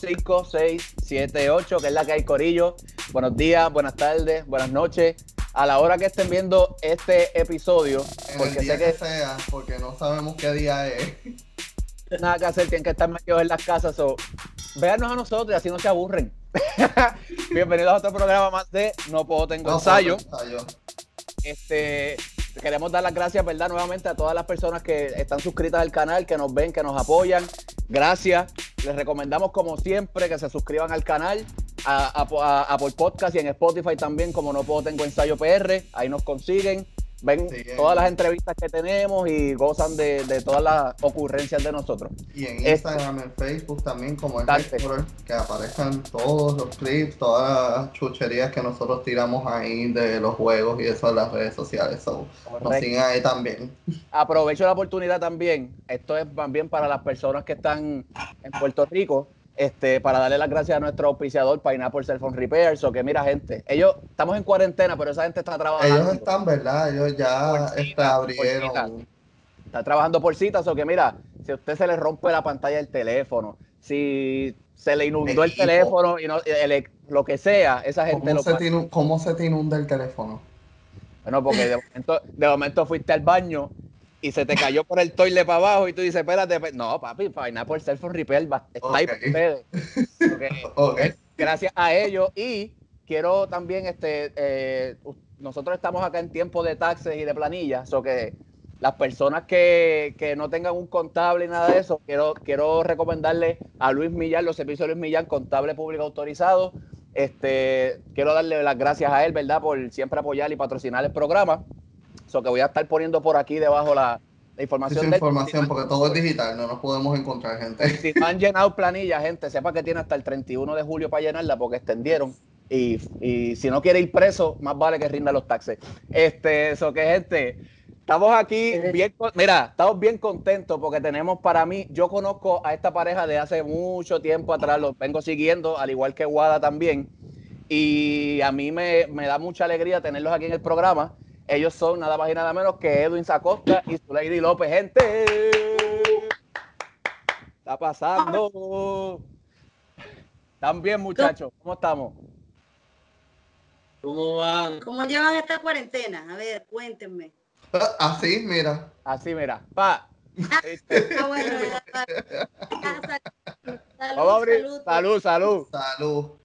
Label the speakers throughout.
Speaker 1: 5, 6, 7, 8, que es la que hay Corillo. Buenos días, buenas tardes, buenas noches. A la hora que estén viendo este episodio,
Speaker 2: En
Speaker 1: porque
Speaker 2: el día
Speaker 1: sé
Speaker 2: que...
Speaker 1: que
Speaker 2: sea, porque no sabemos qué día es.
Speaker 1: nada que hacer, tienen que estar metidos en las casas. o véanos a nosotros y así no se aburren. Bienvenidos a otro programa más de No Puedo Tengo
Speaker 2: No,
Speaker 1: Ensayo.
Speaker 2: ensayo.
Speaker 1: Este, queremos dar las gracias, ¿verdad? Nuevamente a todas las personas que están suscritas al canal, que nos ven, que nos apoyan. Gracias. Les recomendamos, como siempre, que se suscriban al canal, a, a, Apple Podcast y en Spotify también, como no puedo tengo ensayo PR. Ahí nos consiguen. Ven
Speaker 2: Sí,
Speaker 1: todas las entrevistas que tenemos y gozan de, de todas las ocurrencias de nosotros.
Speaker 2: Y en
Speaker 1: Este-
Speaker 2: Instagram, en Facebook también, como el
Speaker 1: Dale.
Speaker 2: Héctor, que aparezcan todos los clips, todas las chucherías que nosotros tiramos ahí de los juegos y eso en las redes sociales. So, nos siguen ahí también.
Speaker 1: Aprovecho la oportunidad también, esto es también para las personas que están en Puerto Rico, este, para darle las gracias a nuestro auspiciador Pineapple Cell Phone Repairs, o que mira gente, ellos, estamos en cuarentena, pero esa gente está trabajando.
Speaker 2: Ellos están, ¿verdad? Ellos ya
Speaker 1: Por cita,
Speaker 2: este,
Speaker 1: por
Speaker 2: abrieron.
Speaker 1: Está trabajando por citas, o que mira, si a usted se le rompe la pantalla del teléfono, si se le inundó el teléfono y no, el- lo que sea, esa gente
Speaker 2: ¿Cómo
Speaker 1: lo
Speaker 2: se, te ¿Cómo se te inunda el teléfono?
Speaker 1: Bueno, porque de momento, de momento fuiste al baño y se te cayó por el toile para abajo y tú dices, espérate, pe-". no, papi, Pineapple Phone Repair va- está ahí
Speaker 2: Ok.
Speaker 1: para ustedes. Porque
Speaker 2: Ok.
Speaker 1: es gracias a ellos y quiero también, este, eh, nosotros estamos acá en tiempo de taxes y de planillas, o que las personas que, que no tengan un contable y nada de eso, quiero, quiero recomendarle a Luis Millán, los servicios de Luis Millán, contable público autorizado. Este, quiero darle las gracias a él, ¿verdad? Por siempre apoyar y patrocinar el programa. So que voy a estar poniendo por aquí debajo la, la
Speaker 2: Esa
Speaker 1: información.
Speaker 2: información, porque todo es digital, no nos podemos encontrar, gente.
Speaker 1: Si no han llenado planilla, gente, sepa que tiene hasta el 31 de julio para llenarla porque extendieron. Y, y si no quiere ir preso, más vale que rinda los taxes. Este, eso que gente, estamos aquí bien, mira, estamos bien contentos porque tenemos para mí, yo conozco a esta pareja de hace mucho tiempo atrás, los vengo siguiendo, al igual que Guada también. Y a mí me, me da mucha alegría tenerlos aquí en el programa. Ellos son nada más y nada menos que Edwin Zacosta y su Lady López, gente. Está pasando. ¿Están bien, muchachos? ¿Cómo estamos?
Speaker 3: ¿Cómo van?
Speaker 4: ¿Cómo llevan esta cuarentena? A ver, cuéntenme.
Speaker 2: Así, mira.
Speaker 1: Así, mira. Pa. Este,
Speaker 4: Ah, bueno. Ah, salud, salud.
Speaker 1: Salud, salud.
Speaker 2: Salud.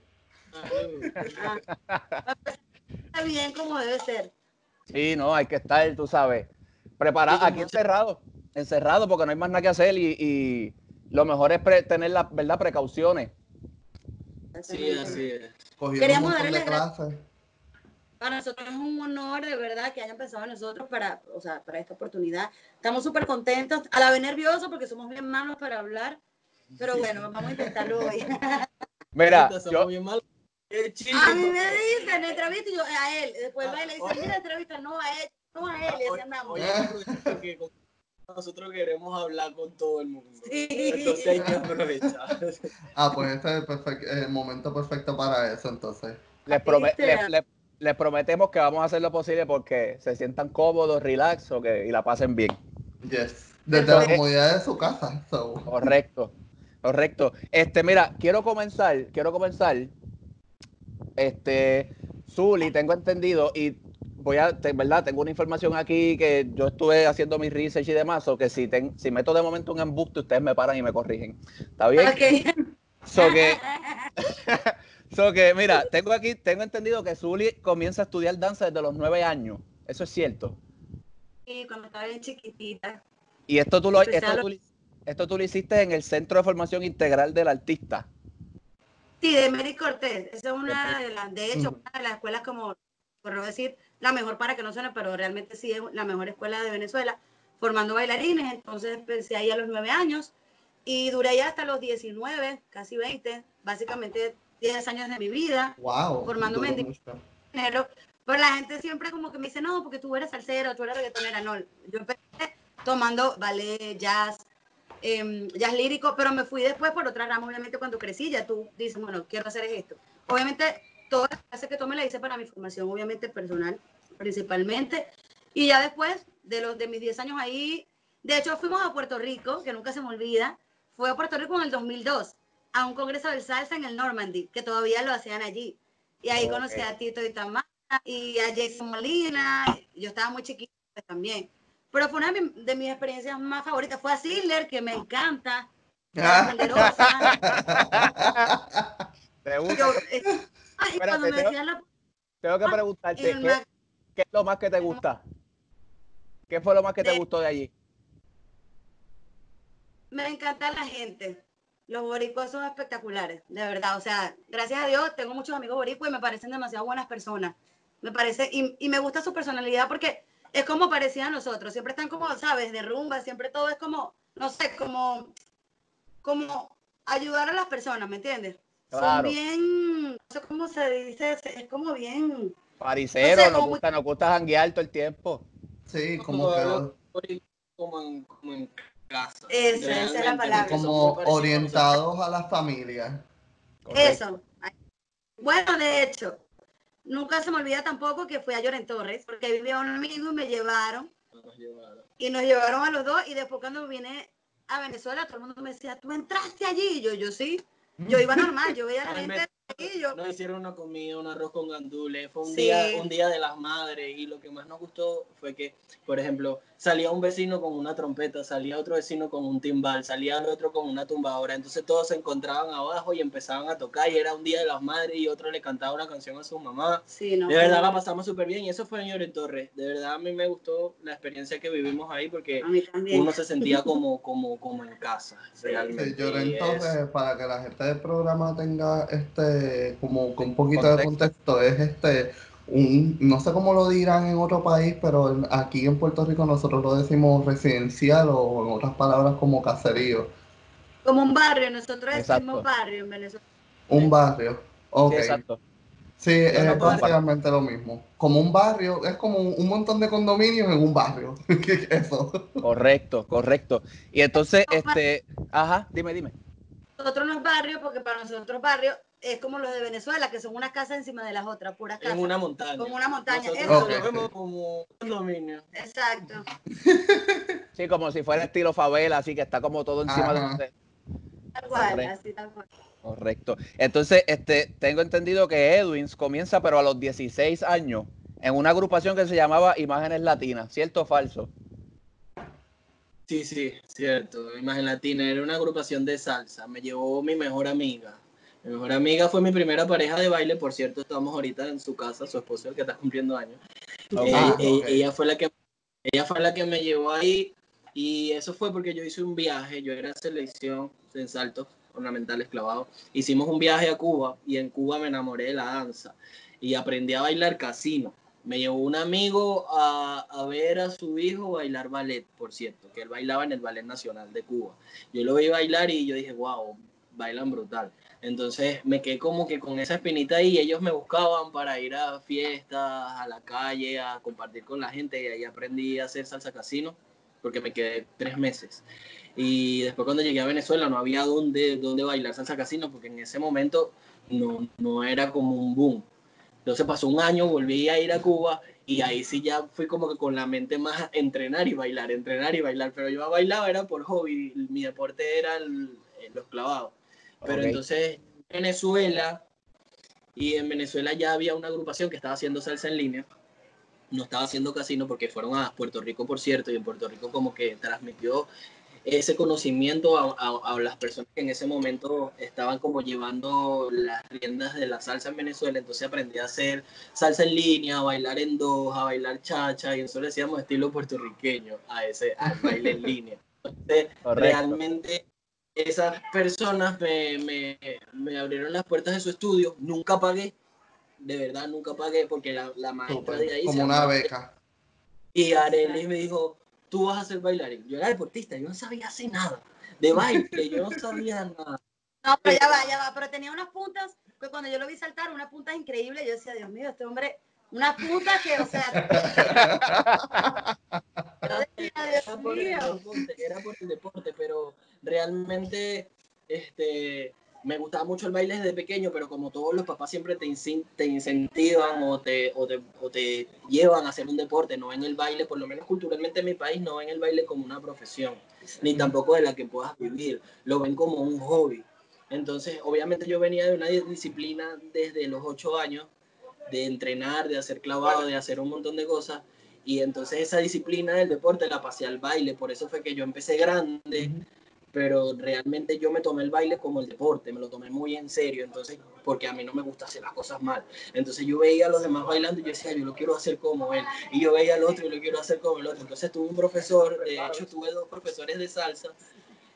Speaker 4: Ah, está bien como debe ser.
Speaker 1: Sí, no, hay que estar, tú sabes, preparado. Aquí encerrado. Encerrado porque no hay más nada que hacer y, y lo mejor es pre- tener las ¿verdad? precauciones.
Speaker 3: Sí, así es.
Speaker 4: Queríamos darle las
Speaker 2: clases.
Speaker 4: Para nosotros es un honor de verdad que hayan pensado en nosotros para, o sea, para esta oportunidad. Estamos súper contentos, a la vez nerviosos porque somos bien malos para hablar, pero bueno, vamos a intentarlo hoy.
Speaker 1: Mira,
Speaker 3: Somos
Speaker 1: yo,
Speaker 4: A mí me dicen entrevista y yo a él, después va y le dicen, mira entrevista, no a él, no a él, y así andamos.
Speaker 3: Oye, nosotros queremos hablar con todo el mundo.
Speaker 4: Sí.
Speaker 3: Entonces hay que aprovechar.
Speaker 2: Ah, pues este es el, momento perfecto para eso, entonces.
Speaker 1: les, les- les- les prometemos que vamos a hacer lo posible porque se sientan cómodos, relax o que, y la pasen bien.
Speaker 2: Yes. Desde la
Speaker 1: es-
Speaker 2: comodidad de su casa. So.
Speaker 1: Correcto, correcto. Este, mira, quiero comenzar, quiero comenzar. Este, Zuli, tengo entendido y voy a, te- verdad, tengo una información aquí que yo estuve haciendo mi research y demás, o que si, ten- si meto de momento un embuste, ustedes me paran y me corrigen. ¿Está bien?
Speaker 4: Ok.
Speaker 1: So que, so que, mira, tengo aquí, tengo entendido que Zuli comienza a estudiar danza desde los nueve años. Eso es cierto.
Speaker 4: Sí, cuando estaba bien chiquitita.
Speaker 1: Y esto tú lo, esto tú, esto tú lo hiciste en el Centro de Formación Integral del Artista.
Speaker 4: Sí, de Mary Cortés. Esa es una de las, de hecho, una de las escuelas como, por no decir la mejor para que no suene, pero realmente sí es la mejor escuela de Venezuela, formando bailarines. Entonces empecé ahí a los nueve años y duré ahí hasta los 19, casi 20, básicamente 10 años de mi vida.
Speaker 2: Wow.
Speaker 4: Formándome en
Speaker 2: mucho.
Speaker 4: Pero, pero la gente siempre como que me dice, no, porque tú eres salsero, tú eres reggaetonera. No, yo empecé tomando ballet, jazz, em, jazz lírico, pero me fui después por otra rama, obviamente cuando crecí, ya tú dices, bueno, quiero hacer esto. Obviamente, todas las clases que tomé las hice para mi formación, obviamente personal, principalmente. Y ya después de los de mis 10 años ahí, de hecho fuimos a Puerto Rico, que nunca se me olvida, fue a Puerto Rico en el 2002 a un congreso de salsa en el Normandy, que todavía lo hacían allí. Y ahí conocí a Tito y Tamara y a Jason Molina. Yo estaba muy chiquita pues, también. Pero fue una de, mi- de mis experiencias más favoritas. Fue a Sidler, que me encanta.
Speaker 2: Ah.
Speaker 1: ¿Te gusta?
Speaker 4: Eh,
Speaker 1: Espérate,
Speaker 4: me
Speaker 1: tengo-
Speaker 4: la
Speaker 1: Tengo que
Speaker 4: y
Speaker 1: preguntarte, ¿qué,
Speaker 4: Mac-
Speaker 1: qué es lo más que te gusta? ¿Qué fue lo más que te
Speaker 4: De-
Speaker 1: gustó de allí?
Speaker 4: me encanta la gente. Los boricuas son espectaculares, de verdad. O sea, gracias a Dios tengo muchos amigos boricuas y me parecen demasiado buenas personas. Me parece, y, y me gusta su personalidad porque es como parecía a nosotros. Siempre están como, ¿sabes? De rumba, siempre todo es como, no sé, como, como ayudar a las personas, ¿me entiendes?
Speaker 1: Claro.
Speaker 4: Son bien, no sé cómo se dice, es como bien,
Speaker 1: Paricero,
Speaker 4: No sé,
Speaker 1: nos
Speaker 4: como-
Speaker 1: gusta, nos gusta janguear todo el tiempo.
Speaker 2: Sí,
Speaker 3: Como
Speaker 2: como que
Speaker 3: hablo como en, como en casa.
Speaker 4: Esa, esa es la palabra.
Speaker 2: como
Speaker 3: a
Speaker 2: orientados a la familia.
Speaker 4: Eso. Bueno, de hecho, nunca se me olvida tampoco que fui a Lloren Torres, porque vivía un amigo y me llevaron,
Speaker 3: nosotros, nos llevaron.
Speaker 4: y nos llevaron a los dos, y después cuando vine a Venezuela, todo el mundo me decía, ¿tú entraste allí? Y yo, yo sí. Yo iba normal, yo veía a la gente y yo,
Speaker 3: Nos hicieron una comida, un arroz con gandules, fue un
Speaker 4: Sí.
Speaker 3: día, un día de las madres y lo que más nos gustó fue que, por ejemplo, salía un vecino con una trompeta, salía otro vecino con un timbal, salía el otro con una tumbadora, entonces todos se encontraban abajo y empezaban a tocar y era un día de las madres y otro le cantaba una canción a su mamá.
Speaker 4: sí, no.
Speaker 3: De verdad la pasamos súper bien y eso fue en Lloren Torres. De verdad a mí me gustó la experiencia que vivimos ahí porque uno se sentía como, como, como en casa,
Speaker 2: Sí,
Speaker 3: realmente.
Speaker 2: para que la gente del programa tenga este, como con un poquito de contexto, es este, un, no sé cómo lo dirán en otro país, pero en- aquí en Puerto Rico nosotros lo decimos residencial o en otras palabras como caserío.
Speaker 4: Como un barrio, nosotros
Speaker 1: Exacto.
Speaker 4: decimos barrio en Venezuela.
Speaker 2: Un barrio. Ok.
Speaker 1: Sí, exacto.
Speaker 2: Sí, es básicamente lo mismo. Como un barrio, es como un, un montón de condominios en un barrio. ¿Qué es Eso.
Speaker 1: Correcto, correcto. Y entonces, este, ajá, dime, dime.
Speaker 4: Nosotros no es barrio, porque para nosotros barrio es como los de Venezuela, que son unas casas encima de las otras, puras casas.
Speaker 3: en una montaña.
Speaker 4: Como una montaña,
Speaker 3: Nosotros
Speaker 4: eso.
Speaker 3: lo vemos como un condominio.
Speaker 4: Exacto.
Speaker 1: Sí, como si fuera estilo favela, así que está como todo encima
Speaker 2: Ajá.
Speaker 1: de
Speaker 4: Tal cual,
Speaker 1: Correcto.
Speaker 4: así tal cual.
Speaker 1: Correcto. Entonces, este, tengo entendido que Edwins comienza, pero a los 16 años, en una agrupación que se llamaba Imágenes Latinas, ¿cierto o falso?
Speaker 3: Sí, sí, cierto. Imagen Latina era una agrupación de salsa. Me llevó mi mejor amiga. Mi mejor amiga fue mi primera pareja de baile. Por cierto, estamos ahorita en su casa, su esposo, el que está cumpliendo años. Eh,
Speaker 2: Ah,
Speaker 3: eh,
Speaker 2: ok.
Speaker 3: Ella fue la que ella fue la que me llevó ahí y eso fue porque yo hice un viaje. Yo era selección en saltos ornamentales clavados. Hicimos un viaje a Cuba y en Cuba me enamoré de la danza y aprendí a bailar casino. Me llevó un amigo a, a ver a su hijo bailar ballet, por cierto, que él bailaba en el Ballet Nacional de Cuba. Yo lo vi bailar y yo dije, wow, bailan brutal. Entonces me quedé como que con esa espinita ahí. Ellos me buscaban para ir a fiestas, a la calle, a compartir con la gente y ahí aprendí a hacer salsa casino porque me quedé tres meses. Y después cuando llegué a Venezuela no había dónde, dónde bailar salsa casino porque en ese momento no, no era como un boom. Entonces pasó un año, volví a ir a Cuba y ahí sí ya fui como que con la mente más a entrenar y bailar, entrenar y bailar. Pero yo bailaba era por hobby, mi deporte era los clavados. Pero
Speaker 1: Ok.
Speaker 3: entonces Venezuela y en Venezuela ya había una agrupación que estaba haciendo salsa en línea. No estaba haciendo casino porque fueron a Puerto Rico, por cierto, y en Puerto Rico como que transmitió ese conocimiento a, a- a las personas que en ese momento estaban como llevando las riendas de la salsa en Venezuela. Entonces aprendí a hacer salsa en línea, a bailar en dos, a bailar chacha, y eso le decíamos estilo puertorriqueño a ese al baile en línea. Entonces, realmente esas personas me, me, me abrieron las puertas de su estudio. Nunca pagué, de verdad nunca pagué, porque la, la maestra de ahí se
Speaker 2: Como una beca.
Speaker 3: y Arely me dijo, tú vas a ser bailarín. Yo era deportista, yo no sabía hacer nada. De baile, yo no sabía nada.
Speaker 4: No, pero ya va, ya va. Pero tenía unas puntas, que cuando yo lo vi saltar, unas puntas increíbles. Yo decía, Dios mío, este hombre, unas puntas que, o sea, yo decía,
Speaker 3: Era
Speaker 4: Dios mío.
Speaker 3: era por el deporte, pero realmente este, me gustaba mucho el baile desde pequeño, pero como todos los papás siempre te, te incentivan o te, o, te, o te llevan a hacer un deporte, no ven el baile, por lo menos culturalmente en mi país, no ven el baile como una profesión, ni tampoco de la que puedas vivir, lo ven como un hobby. Entonces, obviamente yo venía de una disciplina desde los ocho años, de entrenar, de hacer clavado, de hacer un montón de cosas. Y entonces esa disciplina del deporte la pasé al baile, por eso fue que yo empecé grande, pero realmente yo me tomé el baile como el deporte, me lo tomé muy en serio, entonces, porque a mí no me gusta hacer las cosas mal. Entonces yo veía a los demás bailando y yo decía, yo lo quiero hacer como él, y yo veía al otro y lo quiero hacer como el otro. Entonces tuve un profesor, de hecho tuve dos profesores de salsa,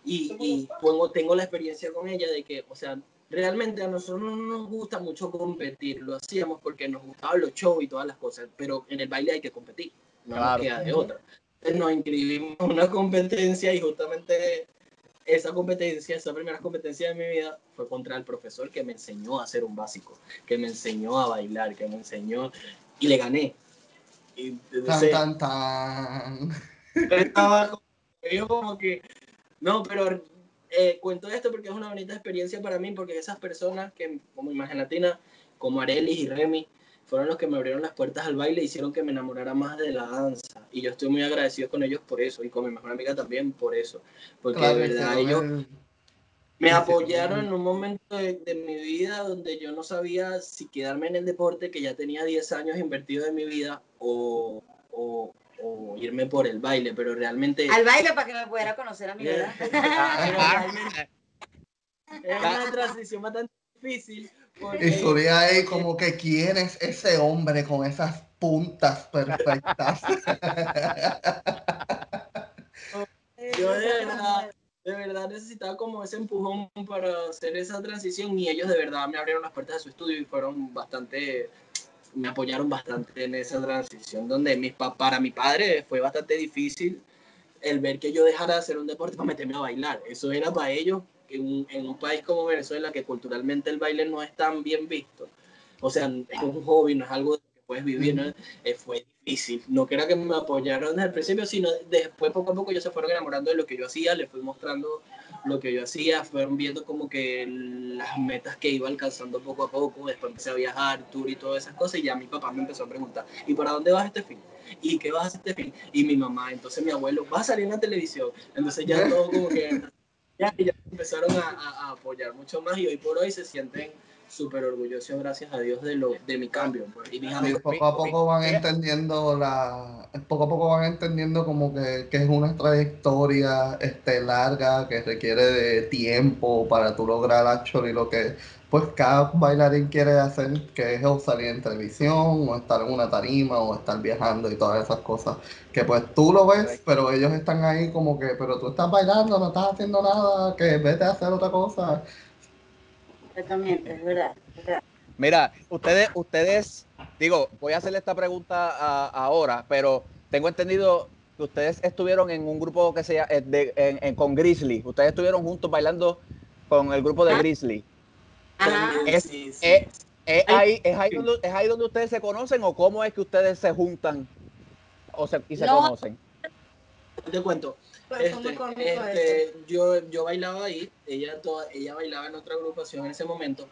Speaker 3: y, y tengo la experiencia con ella de que, o sea, realmente a nosotros no nos gusta mucho competir, lo hacíamos porque nos gustaban los shows y todas las cosas, pero en el baile hay que competir, no nos queda de otra. Entonces nos inscribimos en una competencia y justamente esa competencia, esa primera competencia de mi vida fue contra el profesor que me enseñó a hacer un básico, que me enseñó a bailar, que me enseñó y le gané. Y
Speaker 2: tan, tan, tan.
Speaker 3: Estaba yo como que, no, pero eh, cuento esto porque es una bonita experiencia para mí, porque esas personas que, como Imagen Latina, como Arelis y Remy, fueron los que me abrieron las puertas al baile y hicieron que me enamorara más de la danza. Y yo estoy muy agradecido con ellos por eso, y con mi mejor amiga también por eso. Porque de verdad ellos me apoyaron en un momento de, de, mi vida donde yo no sabía si quedarme en el deporte, que ya tenía 10 años invertido en mi vida, o, o, o irme por el baile, pero realmente...
Speaker 4: Al baile para que me pudiera conocer a mi vida.
Speaker 3: es una transición bastante difícil.
Speaker 2: Y ahí como que quién es ese hombre con esas puntas perfectas.
Speaker 3: Yo de verdad, de verdad necesitaba como ese empujón para hacer esa transición y ellos de verdad me abrieron las puertas de su estudio y fueron bastante me apoyaron bastante en esa transición, donde mis para mi padre fue bastante difícil el ver que yo dejara de hacer un deporte para meterme a bailar. Eso era para ellos, en, en un país como Venezuela, que culturalmente el baile no es tan bien visto. O sea, es un hobby, no es algo que puedes vivir, ¿no? Eh, fue difícil. No que era que me apoyaron desde el principio, sino después poco a poco ellos se fueron enamorando de lo que yo hacía, les fui mostrando lo que yo hacía, fueron viendo como que las metas que iba alcanzando poco a poco, después empecé a viajar, tour y todas esas cosas, y ya mi papá me empezó a preguntar, ¿y para dónde vas este fin? ¿Y qué vas a hacer este fin? Y mi mamá, entonces mi abuelo, va a salir en la televisión, entonces ya todo como que, ya, ya empezaron a, a apoyar mucho más y hoy por hoy se sienten súper orgulloso, gracias a Dios, de, lo, de mi cambio. Pues. Y
Speaker 2: poco a poco van entendiendo la, poco a poco van entendiendo como que, que, es una trayectoria este, larga que requiere de tiempo para tú lograr actually lo que pues cada bailarín quiere hacer, que es o salir en televisión, o estar en una tarima, o estar viajando y todas esas cosas. Que pues tú lo ves, pero ellos están ahí como que, pero tú estás bailando, no estás haciendo nada, que vete a hacer otra cosa
Speaker 4: exactamente, es verdad,
Speaker 1: Mira, ustedes, ustedes, digo, voy a hacerle esta pregunta ahora, pero tengo entendido que ustedes estuvieron en un grupo que se llama, eh, con Grizzly. Ustedes estuvieron juntos bailando con el grupo de ah. Grizzly. Es, ahí, es, ahí donde, ¿Es ahí donde ustedes se conocen o cómo es que ustedes se juntan o se, y se conocen?
Speaker 3: Te cuento. Este, este, yo, yo bailaba ahí, ella, toda, ella bailaba en otra agrupación en ese momento,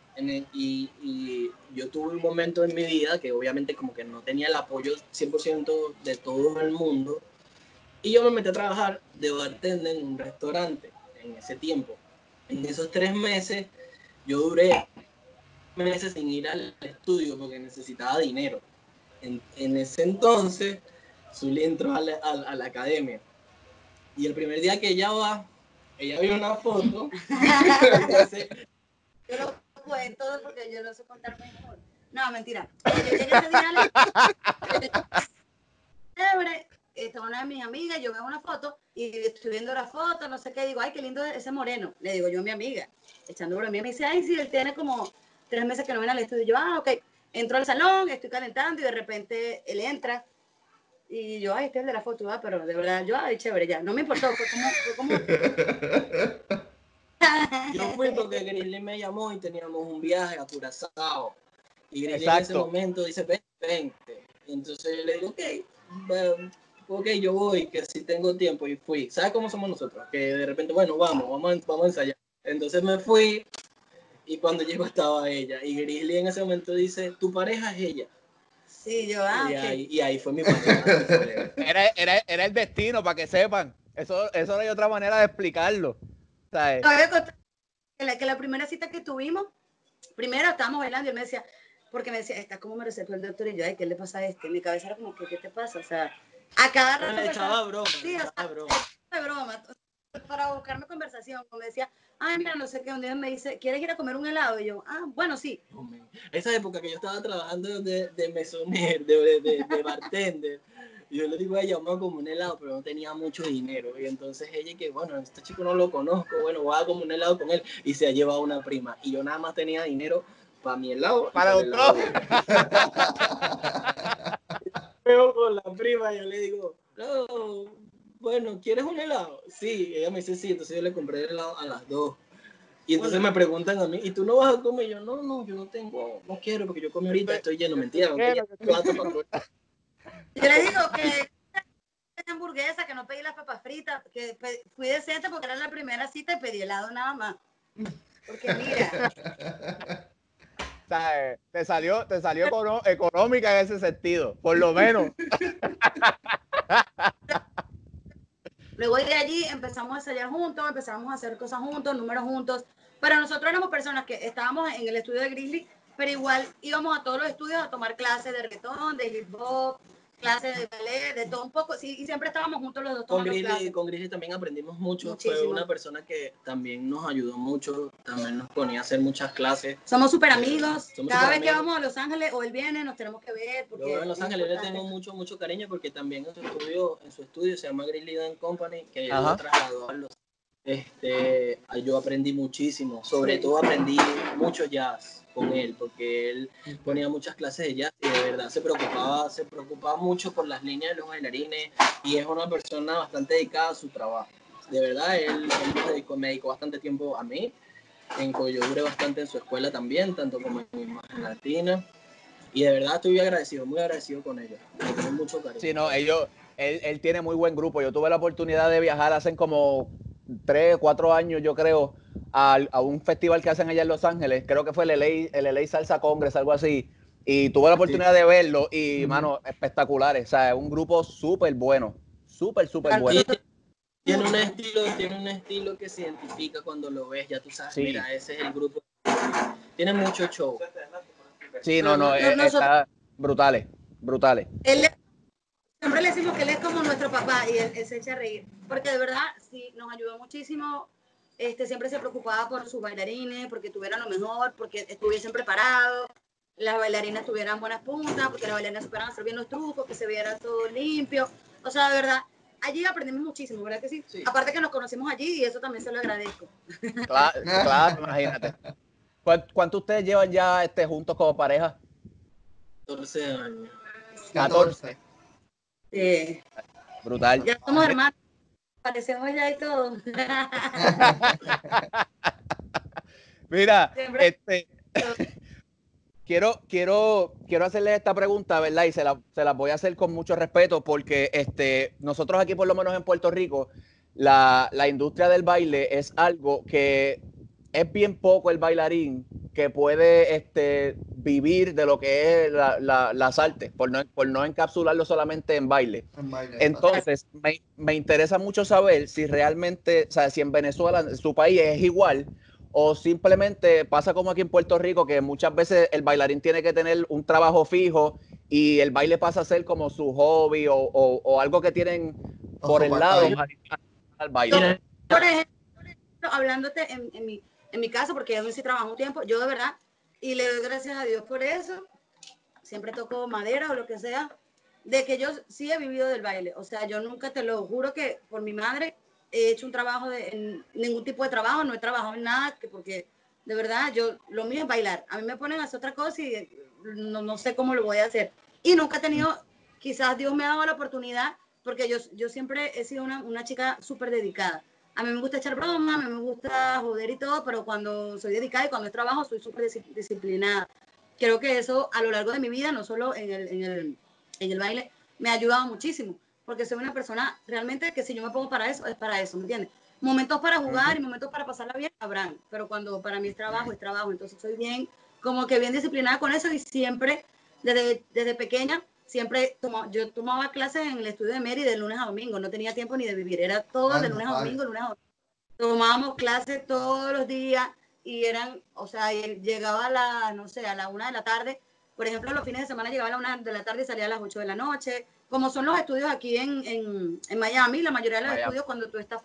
Speaker 3: y, y, yo tuve un momento en mi vida que obviamente como que no tenía el apoyo 100% de todo el mundo, y yo me metí a trabajar de bartender en un restaurante en ese tiempo. En esos tres meses, yo duré meses sin ir al estudio porque necesitaba dinero. En, en ese entonces, Zully entró a la, a la academia y el primer día que ella va, ella vio una foto.
Speaker 4: yo lo cuento porque yo no sé contar mejor. No, mentira. Yo llegué ese día chévere, estaba una de mis amigas, yo veo una foto y estoy viendo la foto, no sé qué, digo, ay, qué lindo ese moreno. Le digo yo a mi amiga, echando broma, me dice, ay, sí, él tiene como tres meses que no viene al estudio. Yo, ah, ok. Entro al salón, estoy calentando y de repente él entra y yo, ay, este es el de la foto, ah, pero de verdad, yo, ay, chévere, ya. No me importó, fue como. Fue como...
Speaker 3: yo fui porque Grizzly me llamó y teníamos un viaje a Curazao. Y Grizzly en ese momento dice, vente. entonces yo le digo, ok, ok, yo voy, que si tengo tiempo. Y fui. ¿Sabes cómo somos nosotros? Que de repente, bueno, vamos, vamos, a, vamos a ensayar. Entonces me fui y cuando llego estaba ella. Y Grizzly en ese momento dice, tu pareja es ella.
Speaker 4: Sí, yo, ah,
Speaker 3: y, ahí, y ahí fue mi
Speaker 1: era, era, era el destino, para que sepan. Eso, eso no hay otra manera de explicarlo.
Speaker 4: ¿sabes? que la, que la primera cita que tuvimos, primero estábamos bailando y él me decía, porque me decía, está como me recetó el doctor y yo, ay, ¿qué le pasa a este? Mi cabeza era como, que, ¿qué te pasa? O sea, a cada rato.
Speaker 3: Le
Speaker 4: me
Speaker 3: echaba broma,
Speaker 4: Sí,
Speaker 3: le
Speaker 4: o sea,
Speaker 3: broma.
Speaker 4: de broma. Para buscarme conversación, como me decía, ay, mira, no sé qué, un día me dice, ¿quieres ir a comer un helado? Y yo, ah, bueno, sí.
Speaker 3: Hombre, Esa época que yo estaba trabajando de, de mesonero, de, de, de bartender, yo le digo a ella, vamos a comer un helado, pero no tenía mucho dinero. Y entonces ella, que bueno, este chico no lo conozco, bueno, voy a comer un helado con él. Y se ha llevado una prima. Y yo nada más tenía dinero para mi helado.
Speaker 1: Para
Speaker 3: el helado
Speaker 1: otro.
Speaker 3: Veo con la prima y yo le digo, no, bueno, ¿quieres un helado? Sí, ella me dice sí, entonces yo le compré el helado a las dos. Y entonces me preguntan a mí, ¿y tú no vas a comer? Y yo, no, no, yo no tengo, no quiero porque yo comí ahorita, estoy lleno, mentira. aunque ya plato para comer.
Speaker 4: Yo le digo que esa hamburguesa, que no pedí las papas fritas, que fui decente porque era la primera cita y pedí helado nada más. Porque mira,
Speaker 1: Eh, te salió, te salió económica en ese sentido, por lo menos.
Speaker 4: luego de allí empezamos a ensayar juntos, empezamos a hacer cosas juntos, números juntos. Pero nosotros éramos personas que estábamos en el estudio de Grizzly, pero igual íbamos a todos los estudios a tomar clases de reggaetón, de hip hop, clases de ballet, de todo un poco. Sí, y siempre estábamos juntos los dos
Speaker 3: Con Grizzly, con Grizzly también aprendimos mucho. Fue una persona que también nos ayudó mucho, también nos ponía a hacer muchas clases.
Speaker 4: Somos súper amigos.
Speaker 3: Somos
Speaker 4: Cada vez que vamos a Los Ángeles o él viene, nos tenemos que ver. Porque
Speaker 3: Yo en Los
Speaker 4: es
Speaker 3: Ángeles le tengo mucho, mucho cariño porque también en su estudio, en su estudio se llama Grizzly Dance Company, que él
Speaker 1: Ajá.
Speaker 3: lo trasladó a los este, yo aprendí muchísimo, sobre
Speaker 4: Sí.
Speaker 3: todo aprendí mucho jazz con él, porque él ponía muchas clases de jazz y de verdad se preocupaba, se preocupaba mucho por las líneas de los bailarines y es una persona bastante dedicada a su trabajo. De verdad, él, él me, dedicó, me dedicó bastante tiempo a mí, en yo duré bastante en su escuela también, tanto como en Imagen Latina. Y de verdad estoy agradecido, muy agradecido con ellos. Me tengo mucho cariño.
Speaker 1: Sí, no, ellos, él, él tiene muy buen grupo. Yo tuve la oportunidad de viajar hace como tres, cuatro años, yo creo, al- a, un festival que hacen allá en Los Ángeles. Creo que fue el LA, el LA Salsa Congress, algo así. Y tuve la oportunidad de verlo y,
Speaker 3: Ujú.
Speaker 1: mano, espectaculares. O sea, es un grupo súper bueno. Súper, súper bueno.
Speaker 3: Y tiene un estilo, tiene un estilo que se identifica cuando lo ves, ya tú sabes,
Speaker 1: Sí.
Speaker 3: mira, ese es el grupo. Tiene mucho show.
Speaker 1: Sí, no, no,
Speaker 4: No,
Speaker 1: eh,
Speaker 4: nosotros-
Speaker 1: está brutales, brutales.
Speaker 4: Él es- siempre le decimos que él es como nuestro papá y él, él se echa a reír. Porque de verdad, sí, nos ayudó muchísimo. Este, siempre se preocupaba por sus bailarines, porque tuvieran lo mejor, porque estuviesen preparados, las bailarinas tuvieran buenas puntas, porque las bailarinas supieran hacer bien los trucos, que se viera todo limpio. O sea, de verdad, allí aprendimos muchísimo, ¿verdad que sí?
Speaker 3: Sí.
Speaker 4: Aparte que nos conocimos allí y eso también se lo agradezco.
Speaker 1: Claro, claro, imagínate. ¿Cuán- ¿Cuánto ustedes llevan ya este, juntos como pareja?
Speaker 3: 14 años.
Speaker 2: 14.
Speaker 4: Eh,
Speaker 1: Brutal.
Speaker 4: ya somos hermanos, parecemos ya y todo.
Speaker 1: Mira, este, quiero, quiero, quiero hacerles esta pregunta, ¿verdad? Y se la, se las voy a hacer con mucho respeto porque este, nosotros aquí, por lo menos en Puerto Rico, la, la industria del baile es algo que es bien poco el bailarín que puede este, vivir de lo que es la- la- las artes, por no, por no encapsularlo solamente en baile.
Speaker 2: En baile,
Speaker 1: Entonces, me, me interesa mucho saber si realmente, o sea, si en Venezuela, su país es igual, o simplemente pasa como aquí en Puerto Rico, que muchas veces el bailarín tiene que tener un trabajo fijo y el baile pasa a ser como su hobby o, o- o algo que tienen por el lado al baile.
Speaker 4: Por ejemplo, hablándote en, en mi, en mi caso, porque yo sí trabajo un tiempo, yo de verdad, y le doy gracias a Dios por eso, siempre toco madera o lo que sea, de que yo sí he vivido del baile. O sea, yo nunca te lo juro que por mi madre he hecho un trabajo de en ningún tipo de trabajo, no he trabajado en nada, que porque de verdad yo lo mío es bailar. A mí me ponen a hacer otra cosa y no, no sé cómo lo voy a hacer. Y nunca he tenido, quizás Dios me ha dado la oportunidad, porque yo, yo siempre he sido una, una chica súper dedicada. A mí me gusta echar broma, a mí me gusta joder y todo, pero cuando soy dedicada y cuando trabajo soy súper dis- disciplinada. Creo que eso a lo largo de mi vida, no solo en el, en el, en el baile, me ha ayudado muchísimo, porque soy una persona realmente que si yo me pongo para eso, es para eso, ¿me entiendes? Momentos para jugar y momentos para pasarla bien habrán, pero cuando para mí es trabajo, es trabajo, entonces soy bien, como que bien disciplinada con eso y siempre, desde, desde pequeña, siempre tomo, yo tomaba clases en el estudio de Mary de lunes a domingo, no tenía tiempo ni de vivir, era todo de lunes a domingo, lunes a domingo. Tomábamos clases todos los días, y eran, o sea, llegaba a la, no sé, a la una de la tarde. Por ejemplo, los fines de semana llegaba a la una de la tarde y salía a las ocho de la noche. Como son los estudios aquí en, en, en Miami, la mayoría de los estudios cuando tú estás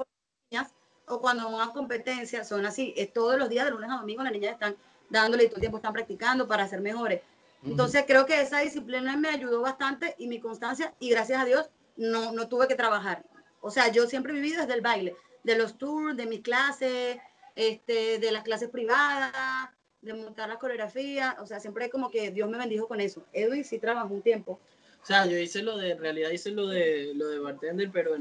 Speaker 4: niñas o cuando van a competencia son así, es todos los días de lunes a domingo las niñas están dándole y todo el tiempo están practicando para ser mejores. Entonces creo que esa disciplina me ayudó bastante y mi constancia y gracias a Dios no, no tuve que trabajar. O sea, yo siempre he vivido desde el baile, de los tours, de mis clases, este, de las clases privadas, de montar la coreografía, o sea, siempre como que Dios me bendijo con eso. Edwin sí trabajó un tiempo.
Speaker 3: O sea, yo hice lo de, en realidad hice lo de, lo de bartender, pero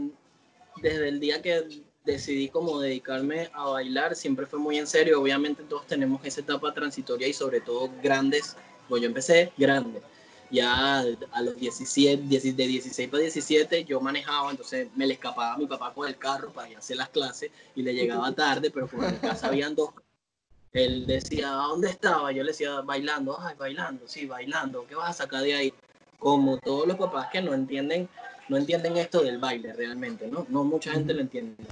Speaker 3: desde el día que decidí como dedicarme a bailar, siempre fue muy en serio. Obviamente todos tenemos esa etapa transitoria y sobre todo grandes pues yo empecé grande. Ya a los 17, de 16 para 17 yo manejaba, entonces me le escapaba a mi papá con el carro para ir a hacer las clases y le llegaba tarde, pero como en casa habían dos él decía, ¿dónde estaba? Yo le decía, bailando, ay, bailando, sí, bailando, ¿qué vas a sacar de ahí? Como todos los papás que no entienden, no entienden esto del baile realmente, ¿no? No mucha gente lo entiende.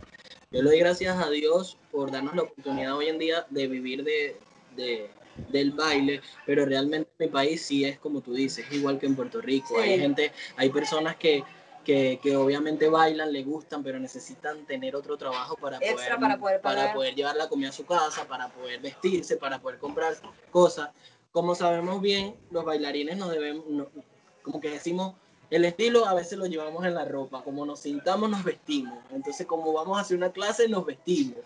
Speaker 3: Yo le doy gracias a Dios por darnos la oportunidad hoy en día de vivir de, de, del baile, pero realmente en mi país sí es como tú dices, igual que en Puerto Rico. Hay gente, hay personas que, que, que, obviamente bailan, le gustan, pero necesitan tener otro trabajo para poder,
Speaker 4: para poder,
Speaker 3: para poder llevar la comida a su casa, para poder vestirse, para poder comprar cosas. Como sabemos bien, los bailarines nos debemos, como que decimos, el estilo a veces lo llevamos en la ropa, como nos sintamos, nos vestimos. Entonces, como vamos a hacer una clase, nos vestimos.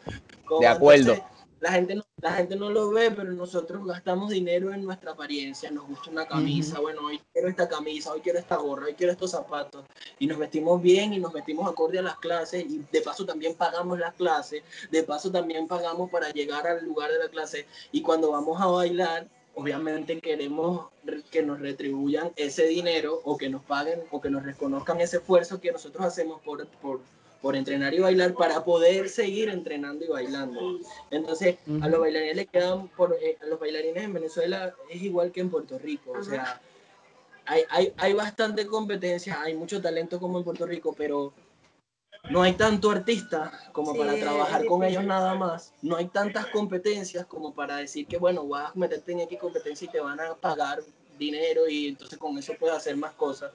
Speaker 1: de acuerdo
Speaker 3: la gente, no, la gente no lo ve, pero nosotros gastamos dinero en nuestra apariencia, nos gusta una camisa, bueno, hoy quiero esta camisa, hoy quiero esta gorra, hoy quiero estos zapatos, y nos vestimos bien y nos vestimos acorde a las clases, y de paso también pagamos las clases, de paso también pagamos para llegar al lugar de la clase, y cuando vamos a bailar, obviamente queremos que nos retribuyan ese dinero o que nos paguen o que nos reconozcan ese esfuerzo que nosotros hacemos por, por por entrenar y bailar para poder seguir entrenando y bailando. Entonces, a los bailarines le quedan, por, eh, a los bailarines en Venezuela es igual que en Puerto Rico, o sea, hay, hay, hay bastante competencia, hay mucho talento como en Puerto Rico, pero no hay tanto artista como para trabajar con ellos nada más, no hay tantas competencias como para decir que, bueno, vas a meterte en X competencia y te van a pagar dinero y entonces con eso puedes hacer más cosas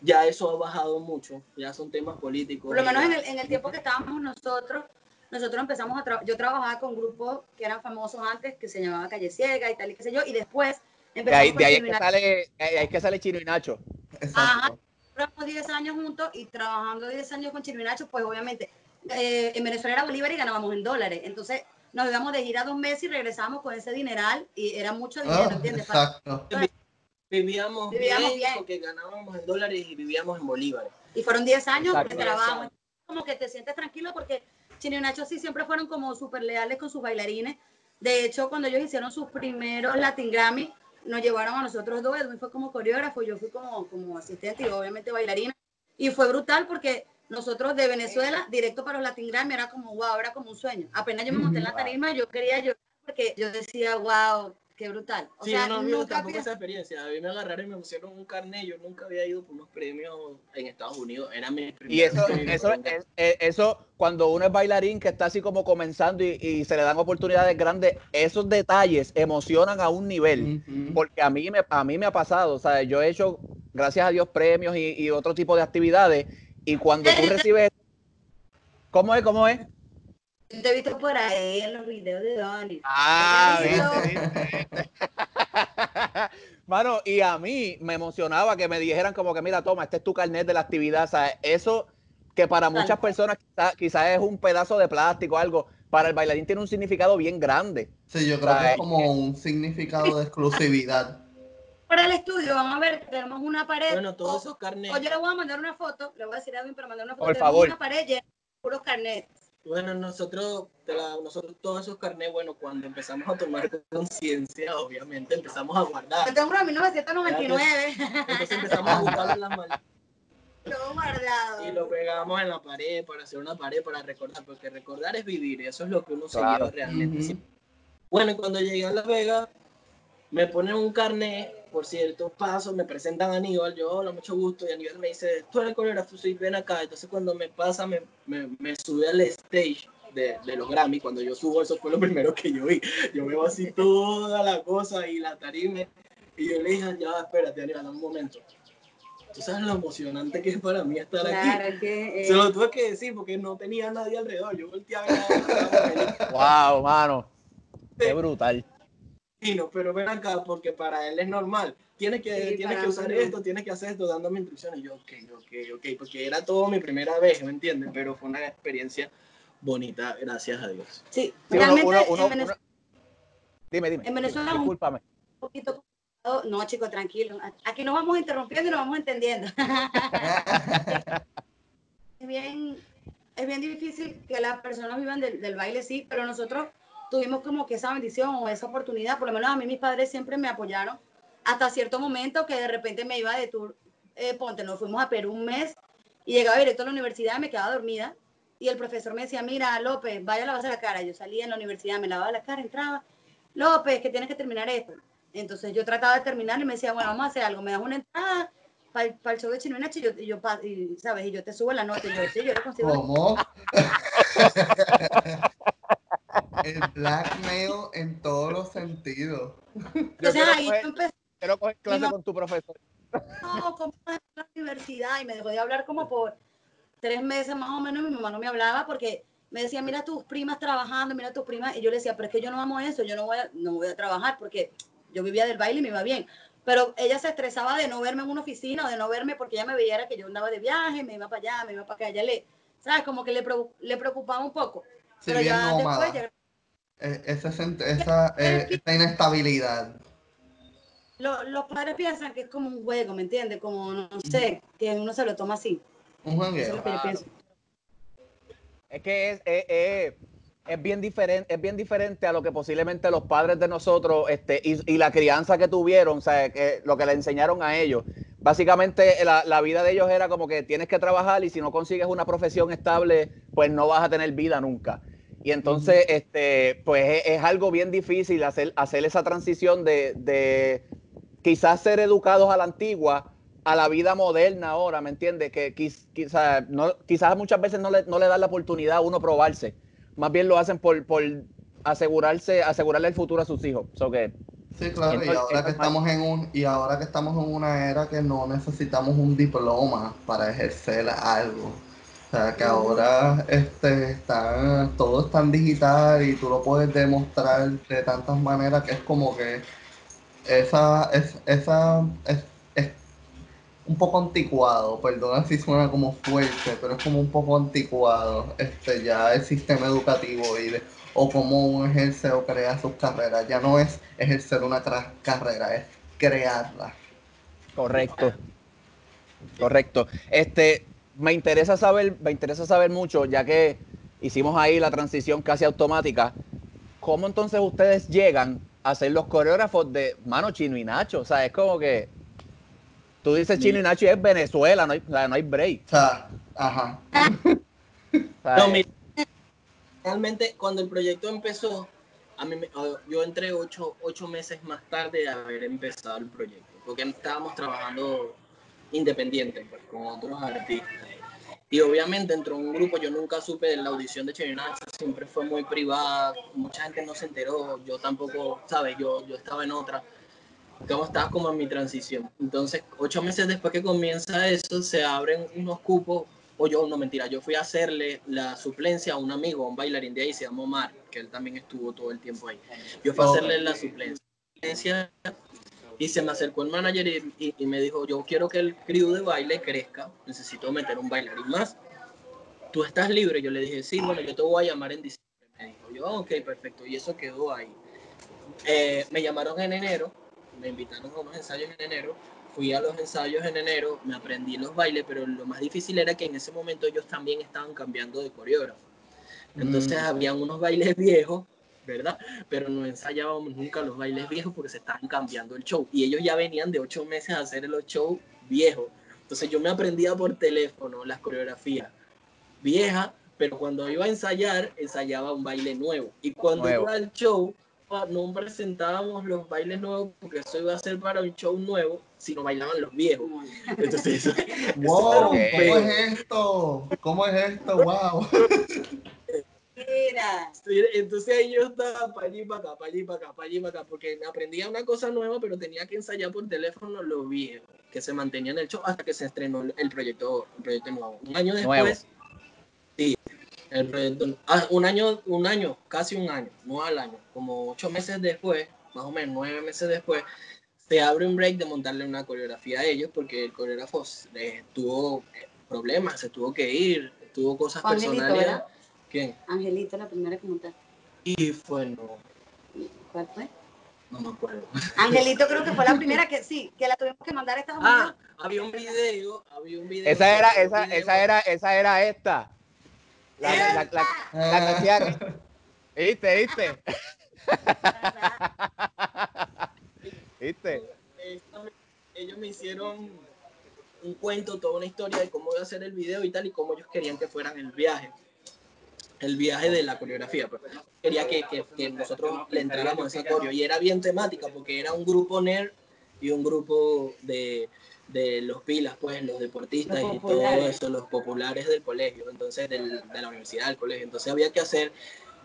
Speaker 3: ya eso ha bajado mucho, ya son temas políticos.
Speaker 4: Por lo menos en el, en el tiempo que estábamos nosotros, nosotros empezamos a trabajar, yo trabajaba con grupos que eran famosos antes, que se llamaba Calle Ciega y tal y qué sé yo, y después
Speaker 1: empezamos de ahí, de ahí es que sale, ahí que sale Chino y Nacho.
Speaker 4: Ajá, trabajamos 10 años juntos y trabajando 10 años con Chino y Nacho, pues obviamente eh, en Venezuela era Bolívar y ganábamos en dólares, entonces nos íbamos de gira dos meses y regresábamos con ese dineral y era mucho dinero, ah, ¿entiendes?
Speaker 2: Exacto.
Speaker 3: Vivíamos, bien, porque ganábamos en dólares y vivíamos en bolívares.
Speaker 4: Y fueron 10 años de trabajo. Como que te sientes tranquilo porque Chino y Nacho sí siempre fueron como súper leales con sus bailarines. De hecho, cuando ellos hicieron sus primeros Latin Grammy, nos llevaron a nosotros dos. Edwin fue como coreógrafo, yo fui como, como asistente y obviamente bailarina. Y fue brutal porque nosotros de Venezuela, directo para los Latin Grammy, era como, wow, era como un sueño. Apenas yo me monté en la tarima, yo quería llorar porque yo decía, wow, Qué brutal. O
Speaker 3: sí,
Speaker 4: sea,
Speaker 3: no, no tampoco esa experiencia. A mí me agarraron y me pusieron un carnet. Yo nunca había ido por unos premios en Estados Unidos. Era mi
Speaker 1: Y eso, eso, es, eso, cuando uno es bailarín que está así como comenzando y, se le dan oportunidades grandes, esos detalles emocionan a un nivel. Porque a mí, me, a mí me ha pasado. O sea, yo he hecho, gracias a Dios, premios y, y otro tipo de actividades. Y cuando tú recibes. ¿Cómo es? ¿Cómo es?
Speaker 4: Te he visto por ahí en los videos de Donnie.
Speaker 1: Ah, Mano, y a mí me emocionaba que me dijeran como que, mira, toma, este es tu carnet de la actividad. O sea, eso que para muchas personas quizás es un pedazo de plástico o algo, para el bailarín tiene un significado bien grande.
Speaker 2: Sí, yo creo que es como un significado de exclusividad.
Speaker 4: Para el estudio, vamos a ver, tenemos una pared.
Speaker 3: Bueno, todos esos carnets.
Speaker 4: Oye, le voy a mandar una foto, le voy a decir a alguien para mandar una foto.
Speaker 1: Por favor.
Speaker 4: Una pared llena de puros carnets.
Speaker 3: Bueno, nosotros, nosotros todos esos carnés, bueno, cuando empezamos a tomar conciencia, obviamente empezamos a guardar.
Speaker 4: Yo tengo uno de 1999.
Speaker 3: Entonces empezamos a buscar en las manos.
Speaker 4: Todo guardado.
Speaker 3: Y lo pegamos en la pared para hacer una pared para recordar, porque recordar es vivir, y eso es lo que uno se lleva realmente. Bueno, cuando llegué a Las Vegas, me ponen un carnet por ciertos pasos, me presentan a Aníbal, yo, hola, mucho gusto, y Aníbal me dice, tú eres coreógrafo, sí, ven acá. Entonces cuando me pasa, me, me, me sube al stage de, de, los Grammy, cuando yo subo, eso fue lo primero que yo vi. Yo veo así toda la cosa y la tarima. Y yo le dije, ya, espérate, Daniel, un momento. Tú sabes lo emocionante que es para mí estar
Speaker 4: Claro,
Speaker 3: aquí.
Speaker 4: que, eh,
Speaker 3: Se lo tuve que decir porque no tenía nadie alrededor. Yo volteé a ver a
Speaker 1: Wow, mano. Qué brutal.
Speaker 3: Pero ven acá, porque para él es normal. Tienes que,
Speaker 4: Sí,
Speaker 3: tienes
Speaker 4: para
Speaker 3: que usar
Speaker 4: mí
Speaker 3: esto, tienes que hacer esto, dándome instrucciones. Y yo, ok, ok, ok, porque era todo mi primera vez, ¿me entiendes? Pero fue una experiencia bonita, gracias a Dios.
Speaker 4: sí, realmente
Speaker 1: uno- uno-
Speaker 4: en Venezuela
Speaker 1: uno- Dime, dime.
Speaker 4: en Venezuela un poquito complicado. No, chicos, tranquilo. Aquí nos vamos interrumpiendo y nos vamos entendiendo. es bien, es bien difícil que las personas vivan del, del baile, sí, pero nosotros tuvimos como que esa bendición o esa oportunidad, por lo menos a mí mis padres siempre me apoyaron hasta cierto momento que de repente me iba de tour, eh, ponte, nos fuimos a Perú un mes y llegaba directo a la universidad y me quedaba dormida y el profesor me decía, mira López, vaya a lavarse la cara. Yo salía en la universidad, me lavaba la cara, entraba, López, que tienes que terminar esto. Entonces yo trataba de terminar y me decía, bueno, vamos a hacer algo, me das una entrada para el, show de Chino y Nacho y yo, y yo pa- y, ¿sabes? Y yo te subo la nota y yo, sí, yo consigo.
Speaker 2: ¿Cómo? El blackmail en todos los sentidos.
Speaker 1: Yo
Speaker 4: Entonces ahí
Speaker 1: coger-
Speaker 4: yo empecé,
Speaker 1: Quiero coger clase
Speaker 4: no.
Speaker 1: con tu profesor.
Speaker 4: no, ¿cómo vas a la universidad? Y me dejó de hablar como por tres meses más o menos. Mi mamá no me hablaba porque me decía, mira tus primas trabajando, mira tus primas. Y yo le decía, pero es que yo no amo eso, yo no voy a, no voy a trabajar porque yo vivía del baile y me iba bien. Pero ella se estresaba de no verme en una oficina o de no verme porque ella me veía era que yo andaba de viaje, me iba para allá, me iba para acá. Ella le, ¿sabes? Como que le, le preocupaba un poco.
Speaker 2: Sí,
Speaker 4: pero ya
Speaker 2: nómada.
Speaker 4: después,
Speaker 2: Eh, esa, eh, esa inestabilidad.
Speaker 4: lo- los padres piensan que es como un juego, ¿me entiendes? Como, no sé, que uno se lo toma así.
Speaker 2: Un
Speaker 4: Eso es que yo
Speaker 1: Claro.
Speaker 4: pienso.
Speaker 1: Es que es, es, es- es bien diferente, es bien diferente a lo que posiblemente los padres de nosotros este, y, y la crianza que tuvieron, o sea, que, lo que le enseñaron a ellos. Básicamente la, la vida de ellos era como que tienes que trabajar y si no consigues una profesión estable, pues no vas a tener vida nunca. Y entonces, este, pues es, algo bien difícil hacer, hacer esa transición de, de quizás ser educados a la antigua a la vida moderna ahora, ¿me entiendes? Que quiz- quizás no, quizás muchas veces no le, no le dan la oportunidad a uno probarse. Más bien lo hacen por, por asegurarse, asegurarle el futuro a sus hijos. So que,
Speaker 2: Sí, claro, y ahora que estamos en un, y ahora que estamos en una era que no necesitamos un diploma para ejercer algo. O sea que ahora este está, todo es tan digital y tú lo puedes demostrar de tantas maneras que es como que esa es, esa es, es un poco anticuado, perdona si suena como fuerte, pero es como un poco anticuado este ya el sistema educativo y de, o cómo uno ejerce o crea sus carreras. Ya no es ejercer una carrera, es crearla.
Speaker 1: correcto. Correcto. Este, me interesa saber, me interesa saber mucho, ya que hicimos ahí la transición casi automática. ¿Cómo entonces ustedes llegan a ser los coreógrafos de Mano Chino y Nacho? O sea, es como que tú dices Chino y Nacho y es Venezuela, no hay, o sea, no hay break.
Speaker 2: O sea, ajá.
Speaker 1: O sea,
Speaker 3: No, mira, realmente cuando el proyecto empezó, a mí yo entré ocho, ocho meses más tarde de haber empezado el proyecto, porque estábamos trabajando independiente pues, con otros artistas. Y obviamente entró un grupo, yo nunca supe de la audición de Chirinacho, siempre fue muy privada, mucha gente no se enteró, yo tampoco, ¿sabes? Yo, yo estaba en otra, como estaba como en mi transición. Entonces, ocho meses después que comienza eso, se abren unos cupos, o yo, no mentira, yo fui a hacerle la suplencia a un amigo, a un bailarín de ahí, se llama Omar, que él también estuvo todo el tiempo ahí. Yo fui a hacerle la suplencia y se me acercó el manager y, y- y me dijo, yo quiero que el crew de baile crezca, necesito meter un bailarín más. ¿Tú estás libre? Yo le dije, sí, bueno, yo te voy a llamar en diciembre. Me dijo, yo, "Ah, ok, perfecto. Y eso quedó ahí. Eh, me llamaron en enero, me invitaron a unos ensayos en enero, fui a los ensayos en enero, me aprendí los bailes, pero lo más difícil era que en ese momento ellos también estaban cambiando de coreógrafo. Entonces
Speaker 2: Mm.
Speaker 3: habían unos bailes viejos, ¿verdad? Pero no ensayábamos nunca los bailes viejos porque se estaban cambiando el show. Y ellos ya venían de ocho meses a hacer los shows viejos. Entonces yo me aprendía por teléfono las coreografías viejas, pero cuando iba a ensayar, ensayaba un baile nuevo. Y cuando
Speaker 1: Nuevo.
Speaker 3: iba al show, no presentábamos los bailes nuevos porque eso iba a ser para un show nuevo, sino bailaban los viejos. Entonces, eso,
Speaker 2: ¡Wow!
Speaker 1: Ok.
Speaker 2: ¿Cómo es esto? ¿Cómo es esto? ¡Wow!
Speaker 3: Entonces ahí yo estaba para allí, para acá, para allí, para acá, para allí, para acá, porque aprendía una cosa nueva, pero tenía que ensayar por teléfono lo viejo, que se mantenía en el show hasta que se estrenó el proyecto, el proyecto nuevo. Un año
Speaker 1: Nuevo.
Speaker 3: después, sí, el proyecto, ah, un año, un año, casi un año, no al año, como ocho meses después, más o menos nueve meses después, se abre un break de montarle una coreografía a ellos, porque el coreógrafo eh, tuvo problemas, se tuvo que ir, tuvo cosas personales. ¿Quién?
Speaker 4: Angelito, la primera que montaste.
Speaker 3: Y fue, no,
Speaker 4: ¿Cuál fue?
Speaker 3: no me acuerdo.
Speaker 4: Angelito creo que fue la primera que sí, que la tuvimos que mandar a Estados
Speaker 3: Ah,
Speaker 4: Unidos.
Speaker 3: había un video, había un video.
Speaker 1: Esa era, esa,
Speaker 3: video-
Speaker 1: esa era, esa era esta. La, la, la, la- la que hacía- ¿Viste? ¿Viste? ¿Viste?
Speaker 3: Ellos me hicieron un cuento, toda una historia de cómo iba a ser el video y tal, y cómo ellos querían que fueran el viaje. El viaje de la coreografía. Pues. Quería que, que, que nosotros le entráramos a esa coreo. Y era bien temática, porque era un grupo nerd y un grupo de, de los pilas, pues, los deportistas
Speaker 4: Los
Speaker 3: y todo eso, los populares del colegio, entonces del- de la universidad, del colegio. Entonces había que hacer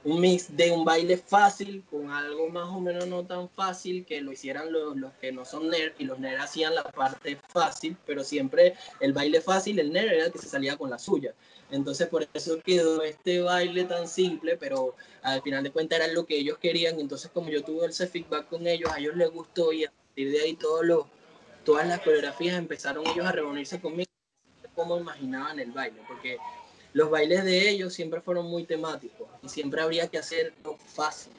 Speaker 3: un mix de un baile fácil con algo más o menos no tan fácil que lo hicieran los, los que no son nerd y los nerd hacían la parte fácil, pero siempre el baile fácil, el nerd era el que se salía con la suya. Entonces por eso quedó este baile tan simple, pero al final de cuentas era lo que ellos querían. Entonces como yo tuve ese feedback con ellos, a ellos les gustó y a partir de ahí todos los, todas las coreografías empezaron ellos a reunirse conmigo cómo imaginaban el baile, porque los bailes de ellos siempre fueron muy temáticos y siempre habría que hacerlo fácil.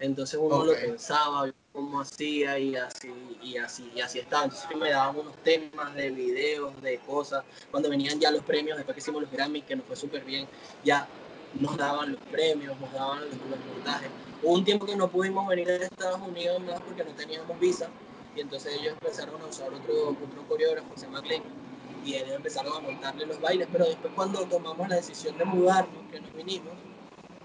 Speaker 3: Entonces uno lo
Speaker 2: Ok.
Speaker 3: pensaba, cómo hacía y así, y así, y así estaba. Entonces me daban unos temas de videos, de cosas. Cuando venían ya los premios, después que hicimos los Grammy, que nos fue súper bien, ya nos daban los premios, nos daban los, los montajes. Hubo un tiempo que no pudimos venir a Estados Unidos más porque no teníamos visa y entonces ellos empezaron a usar otro, otro coreógrafo que se llama Glenn y ellos empezaron a montarle los bailes, pero después cuando tomamos la decisión de mudarnos, que nos vinimos,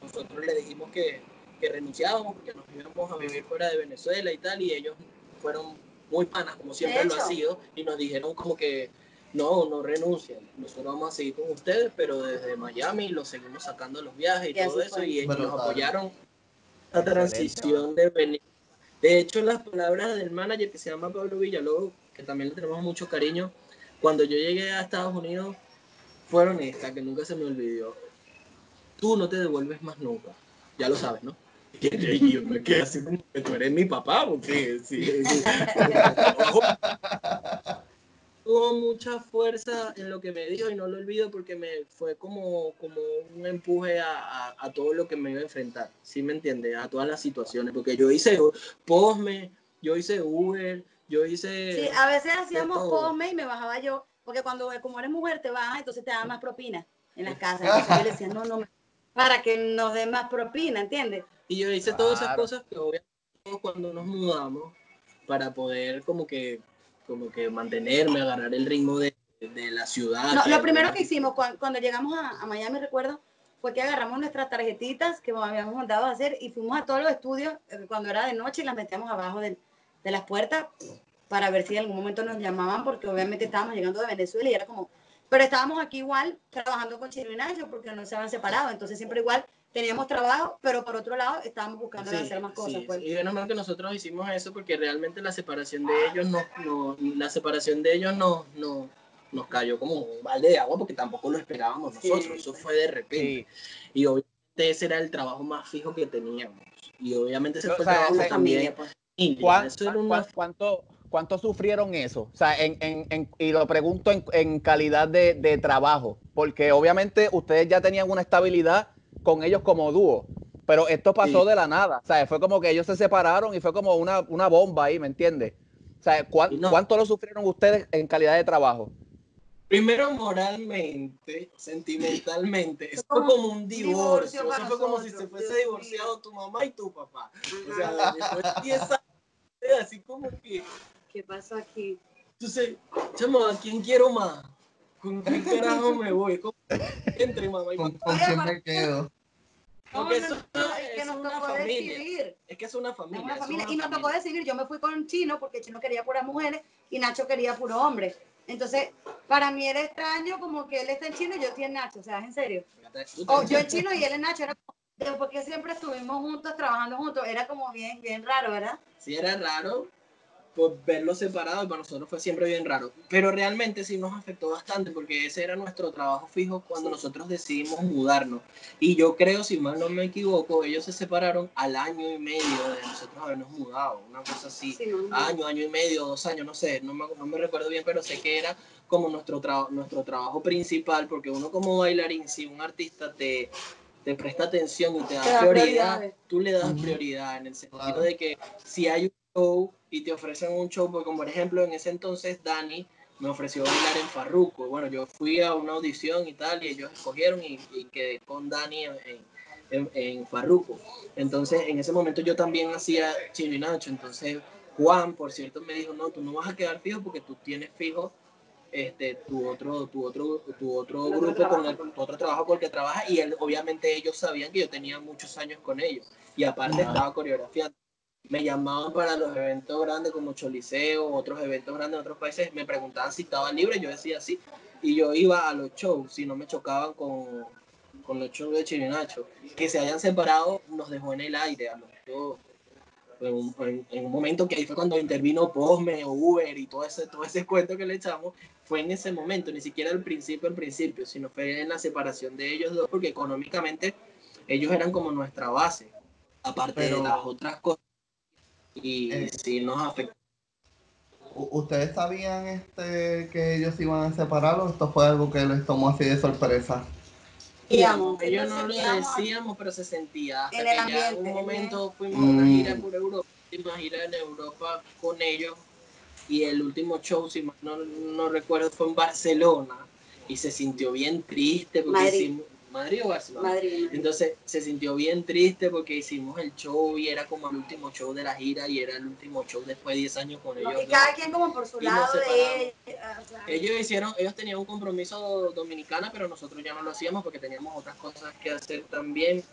Speaker 3: nosotros le dijimos que, que renunciábamos porque nos íbamos a vivir fuera de Venezuela y tal, y ellos fueron muy panas, como siempre lo ha sido, y nos dijeron como que no, no renuncian, nosotros vamos a seguir con ustedes, pero desde Miami los seguimos sacando los viajes y,
Speaker 4: Y
Speaker 3: todo eso,
Speaker 4: fue.
Speaker 3: y ellos
Speaker 2: Brutal.
Speaker 3: nos apoyaron la transición de venir. De hecho, las palabras del manager que se llama Pablo Villalobos, que también le tenemos mucho cariño, cuando yo llegué a Estados Unidos, fueron estas, que nunca se me olvidó. Tú no te devuelves más nunca. Ya lo sabes, ¿no? Y yo me quedé así como que tú eres mi papá, porque sí, sí. Tuvo mucha fuerza en lo que me dijo y no lo olvido porque me fue como, como un empuje a, a- a todo lo que me iba a enfrentar. ¿Sí me entiende? A todas las situaciones. Porque yo hice Postme, yo hice Uber, yo hice...
Speaker 4: Sí, a veces hacíamos posme y me bajaba yo, porque cuando como eres mujer te bajas, entonces te dan más propina en las casas. Entonces yo le decía, no, no, para que nos den más propina, ¿entiendes?
Speaker 3: Y yo hice todas esas cosas que obviamente cuando nos mudamos para poder como que como que mantenerme, agarrar el ritmo de, de la ciudad.
Speaker 4: No, lo primero que hicimos cuan- cuando, llegamos a, a Miami, recuerdo, fue que agarramos nuestras tarjetitas que habíamos mandado a hacer y fuimos a todos los estudios eh, cuando era de noche y las metíamos abajo del- de las puertas para ver si en algún momento nos llamaban, porque obviamente estábamos llegando de Venezuela y era como, pero estábamos aquí igual trabajando con Chino y Nacho porque no se habían separado, entonces siempre igual teníamos trabajo, pero por otro lado estábamos buscando
Speaker 3: Sí,
Speaker 4: hacer más cosas.
Speaker 3: sí,
Speaker 4: pues.
Speaker 3: Y menos mal que nosotros hicimos eso porque realmente la separación de ellos no, no la separación de ellos no, no nos cayó como un balde de agua porque tampoco lo esperábamos
Speaker 4: Sí.
Speaker 3: nosotros, eso fue de repente.
Speaker 1: Sí.
Speaker 3: Y obviamente ese era el trabajo más fijo que teníamos. Y obviamente ese
Speaker 1: O
Speaker 3: fue el trabajo también.
Speaker 4: familia, pues.
Speaker 3: Familia.
Speaker 1: ¿Cuán-
Speaker 3: Eso era
Speaker 1: cuán-
Speaker 3: una
Speaker 1: ¿Cuánto, cuánto sufrieron eso? O sea, en, en- en- y lo pregunto en, calidad de, de trabajo, porque obviamente ustedes ya tenían una estabilidad con ellos como dúo, pero esto pasó
Speaker 3: Sí.
Speaker 1: de la nada. O sea, fue como que ellos se separaron y fue como una, una bomba ahí, ¿me entiendes? O sea, ¿cuán-
Speaker 3: Y no.
Speaker 1: ¿cuánto lo sufrieron ustedes en calidad de trabajo?
Speaker 3: Primero moralmente, sentimentalmente, eso
Speaker 4: como
Speaker 3: fue como un
Speaker 4: divorcio
Speaker 3: divorcio, eso fue como si
Speaker 4: nosotros,
Speaker 3: se fuese divorciado tu mamá y tu papá. O sea, después de 10 años, así como que,
Speaker 4: ¿Qué pasó aquí?
Speaker 3: entonces, chamo, ¿a quién quiero más? ¿Con qué carajo me voy? ¿Cómo entre mamá y
Speaker 2: ¿Con,
Speaker 3: papá?
Speaker 2: con quién me quedo?
Speaker 3: Porque
Speaker 4: No,
Speaker 3: eso
Speaker 4: no, no,
Speaker 3: es
Speaker 4: es que nos
Speaker 3: una
Speaker 4: tocó
Speaker 3: familia.
Speaker 4: decidir.
Speaker 3: Es que es una
Speaker 4: Es
Speaker 3: familia.
Speaker 4: una
Speaker 3: es
Speaker 4: familia.
Speaker 3: una
Speaker 4: Y nos tocó decidir. Yo me fui con Chino porque Chino quería puras mujeres y Nacho quería puro hombre. Entonces, para mí era extraño como que él está en Chino y yo estoy en Nacho. O sea, es en serio. O yo en Chino y él en Nacho. Era como después que siempre estuvimos juntos, trabajando juntos, era como bien, bien raro, ¿verdad?
Speaker 3: Sí, era raro por verlo separado y para nosotros fue siempre bien raro. Pero realmente sí nos afectó bastante porque ese era nuestro trabajo fijo cuando nosotros decidimos mudarnos. Y yo creo, si mal no me equivoco, ellos se separaron al año y medio de nosotros habernos mudado, una cosa así.
Speaker 4: Sí, no, no.
Speaker 3: Año, año y medio, dos años, no sé, no me, no me recuerdo bien, pero sé que era como nuestro, tra- nuestro trabajo principal porque uno como bailarín, si un artista te te presta atención y te da
Speaker 4: Te da
Speaker 3: prioridad, tú le das prioridad en el sentido de que si hay un show y te ofrecen un show, porque como por ejemplo en ese entonces Dani me ofreció bailar en Farruko. Bueno, yo fui a una audición y tal, y ellos escogieron y, y quedé con Dani en, en, en- Farruko. Entonces, en ese momento yo también hacía Chino y Nacho. Entonces, Juan, por cierto, me dijo, no, tú no vas a quedar fijo porque tú tienes fijo este, tu otro, tu otro, tu
Speaker 4: otro
Speaker 3: grupo con el, tu otro trabajo con el que trabajas y él, obviamente ellos sabían que yo tenía muchos años con ellos y aparte
Speaker 2: Ajá.
Speaker 3: estaba coreografiando. Me llamaban para los eventos grandes como Choliseo, otros eventos grandes en otros países, me preguntaban si estaba libre, yo decía sí, y yo iba a los shows, si no me chocaban con, con los shows de Chirinacho. Que se hayan separado nos dejó en el aire a los dos. En un, en- en un momento que ahí fue cuando intervino Postme o Uber y todo ese, todo ese cuento que le echamos, fue en ese momento, ni siquiera al principio, al principio, sino fue en la separación de ellos dos, porque económicamente ellos eran como nuestra base, aparte
Speaker 2: Pero-
Speaker 3: de las otras cosas. Y
Speaker 2: Eh.
Speaker 3: sí nos afectó.
Speaker 2: U- ¿Ustedes sabían este que ellos iban a separar o esto fue algo que les tomó así de sorpresa?
Speaker 4: Digamos,
Speaker 3: ellos no lo decíamos, pero se sentía. Hasta
Speaker 4: en
Speaker 3: que
Speaker 4: el
Speaker 3: ya en
Speaker 4: ambiente,
Speaker 3: un momento fuimos a
Speaker 2: Mm.
Speaker 3: una gira por Europa, última gira en Europa con ellos, y el último show, si no, no recuerdo, fue en Barcelona, y se sintió bien triste porque
Speaker 4: Madrid.
Speaker 3: hicimos. ¿Madrid o Barcelona?
Speaker 4: Madrid.
Speaker 3: Entonces se sintió bien triste porque hicimos el show y era como el último show de la gira y era el último show después de 10 años con ellos.
Speaker 4: No, y
Speaker 3: dos.
Speaker 4: cada quien como por su
Speaker 3: Y
Speaker 4: lado de
Speaker 3: Ellos hicieron, ellos tenían un compromiso dominicana, pero nosotros ya no lo hacíamos porque teníamos otras cosas que hacer también.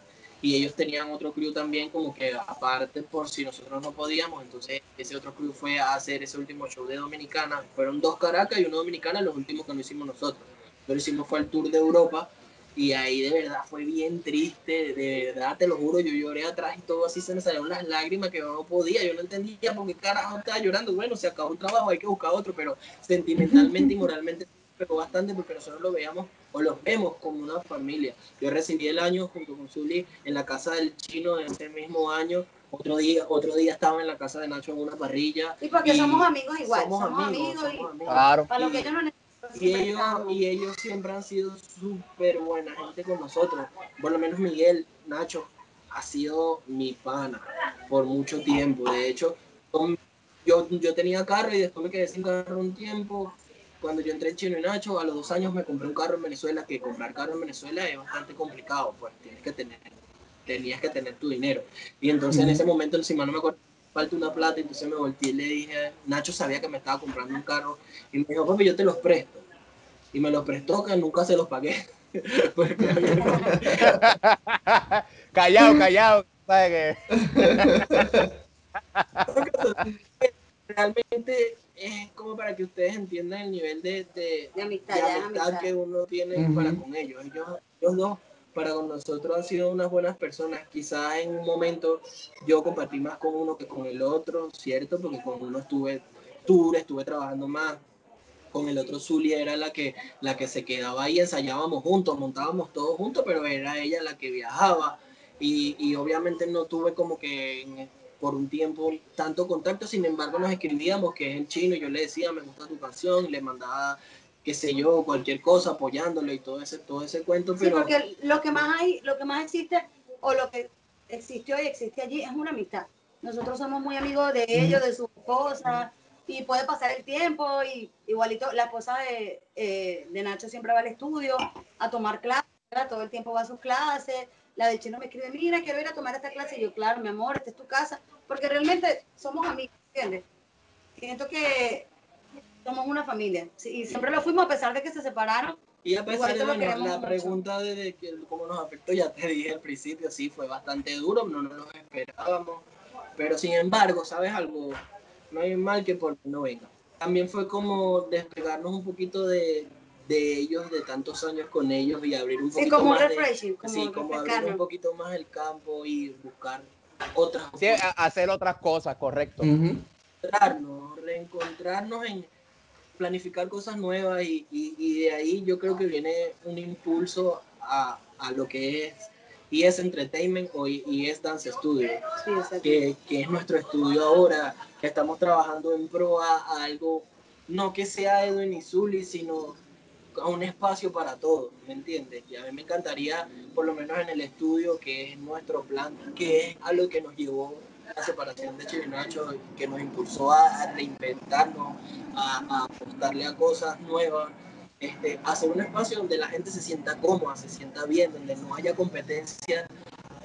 Speaker 3: Y ellos tenían otro crew también, como que aparte por si nosotros no podíamos, entonces ese otro crew fue a hacer ese último show de Dominicana. Fueron dos Caracas y uno Dominicana, los últimos que no hicimos nosotros. Lo hicimos fue el tour de Europa y ahí de verdad fue bien triste, de verdad te lo juro, yo lloré atrás y todo así se me salieron las lágrimas que yo no podía, yo no entendía por qué carajo estaba llorando. Bueno, se acabó un trabajo, hay que buscar otro, pero sentimentalmente y moralmente pero bastante porque nosotros lo veíamos o los vemos como una familia. Yo recibí el año junto con Zully en la casa del chino de ese mismo año. Otro día, otro día estaba en la casa de Nacho en una parrilla.
Speaker 4: Y porque
Speaker 3: Y
Speaker 4: somos amigos igual,
Speaker 3: somos
Speaker 4: somos,
Speaker 3: amigos,
Speaker 4: amigos,
Speaker 3: somos
Speaker 4: y
Speaker 3: amigos.
Speaker 1: Claro.
Speaker 4: para lo que ellos no necesitan.
Speaker 3: Y ellos, y ellos siempre han sido súper buena gente con nosotros. Por lo menos Miguel, Nacho, ha sido mi pana por mucho tiempo. De hecho, yo, yo tenía carro y después me quedé sin carro un tiempo. Cuando yo entré en Chino y Nacho, a los dos años me compré un carro en Venezuela, que comprar carro en Venezuela es bastante complicado, pues tienes que tener, tenías que tener tu dinero. Y entonces en ese momento encima no me acuerdo, falta una plata, entonces me volteé y le dije, Nacho sabía que me estaba comprando un carro y me dijo, papi, yo te los presto. Y me los prestó, que nunca se los pagué.
Speaker 1: Callado, callado. ¿Sabes qué?
Speaker 3: realmente es como para que ustedes entiendan el nivel de, de,
Speaker 4: De amistad,
Speaker 3: de
Speaker 4: ya es
Speaker 3: amistad
Speaker 4: amistad.
Speaker 3: que uno tiene para con ellos. ellos. Ellos dos, para con nosotros, han sido unas buenas personas. Quizás en un momento yo compartí más con uno que con el otro, ¿cierto? Porque con uno estuve tour, estuve trabajando más. Con el otro Zulia era la que, la que se quedaba ahí, ensayábamos juntos, montábamos todos juntos, pero era ella la que viajaba. Y, y obviamente no tuve como que en- por un tiempo tanto contacto, sin embargo nos escribíamos, que es el chino, y yo le decía, me gusta tu canción, y le mandaba, qué sé yo, cualquier cosa apoyándolo y todo ese, todo ese cuento,
Speaker 4: Sí,
Speaker 3: pero
Speaker 4: porque lo que más hay, lo que más existe, o lo que existió y existe allí, es una amistad. Nosotros somos muy amigos de ellos, de su esposa, y puede pasar el tiempo, y igualito, la esposa de, eh, de Nacho siempre va al estudio a tomar clases, todo el tiempo va a sus clases, la del chino me escribe, mira, quiero ir a tomar esta clase, y yo, claro, mi amor, esta es tu casa, porque realmente somos amigos, ¿entiendes? Siento que somos una familia, sí, y siempre lo fuimos a pesar de que se separaron,
Speaker 3: Y a pesar de bueno, la
Speaker 4: mucho.
Speaker 3: pregunta de, de que cómo nos afectó, ya te dije al principio, sí, fue bastante duro, no nos lo esperábamos. Pero sin embargo, ¿sabes algo? No hay mal que por no venga. También fue como despegarnos un poquito de, de ellos, de tantos años con ellos y abrir un poquito
Speaker 4: Sí, como
Speaker 3: más de-
Speaker 4: refreshing, como
Speaker 3: sí, como abrir un poquito más el campo y buscar otras
Speaker 1: Sí, a- hacer otras cosas, correcto.
Speaker 2: Ujú.
Speaker 3: reencontrarnos, reencontrarnos en planificar cosas nuevas y, y- y de ahí yo creo que viene un impulso a, a lo que es ES Entertainment o ES Dance Studio,
Speaker 4: Sí,
Speaker 3: que, que es nuestro estudio ahora, que estamos trabajando en pro a, a algo, no que sea Edwin y Zully, sino a un espacio para todos, ¿me entiendes? Y a mí me encantaría, por lo menos en el estudio, que es nuestro plan, que es a lo que nos llevó la separación de Chirinacho, que nos impulsó a, a reinventarnos, a, a apostarle a cosas nuevas, este, hacer un espacio donde la gente se sienta cómoda, se sienta bien, donde no haya competencia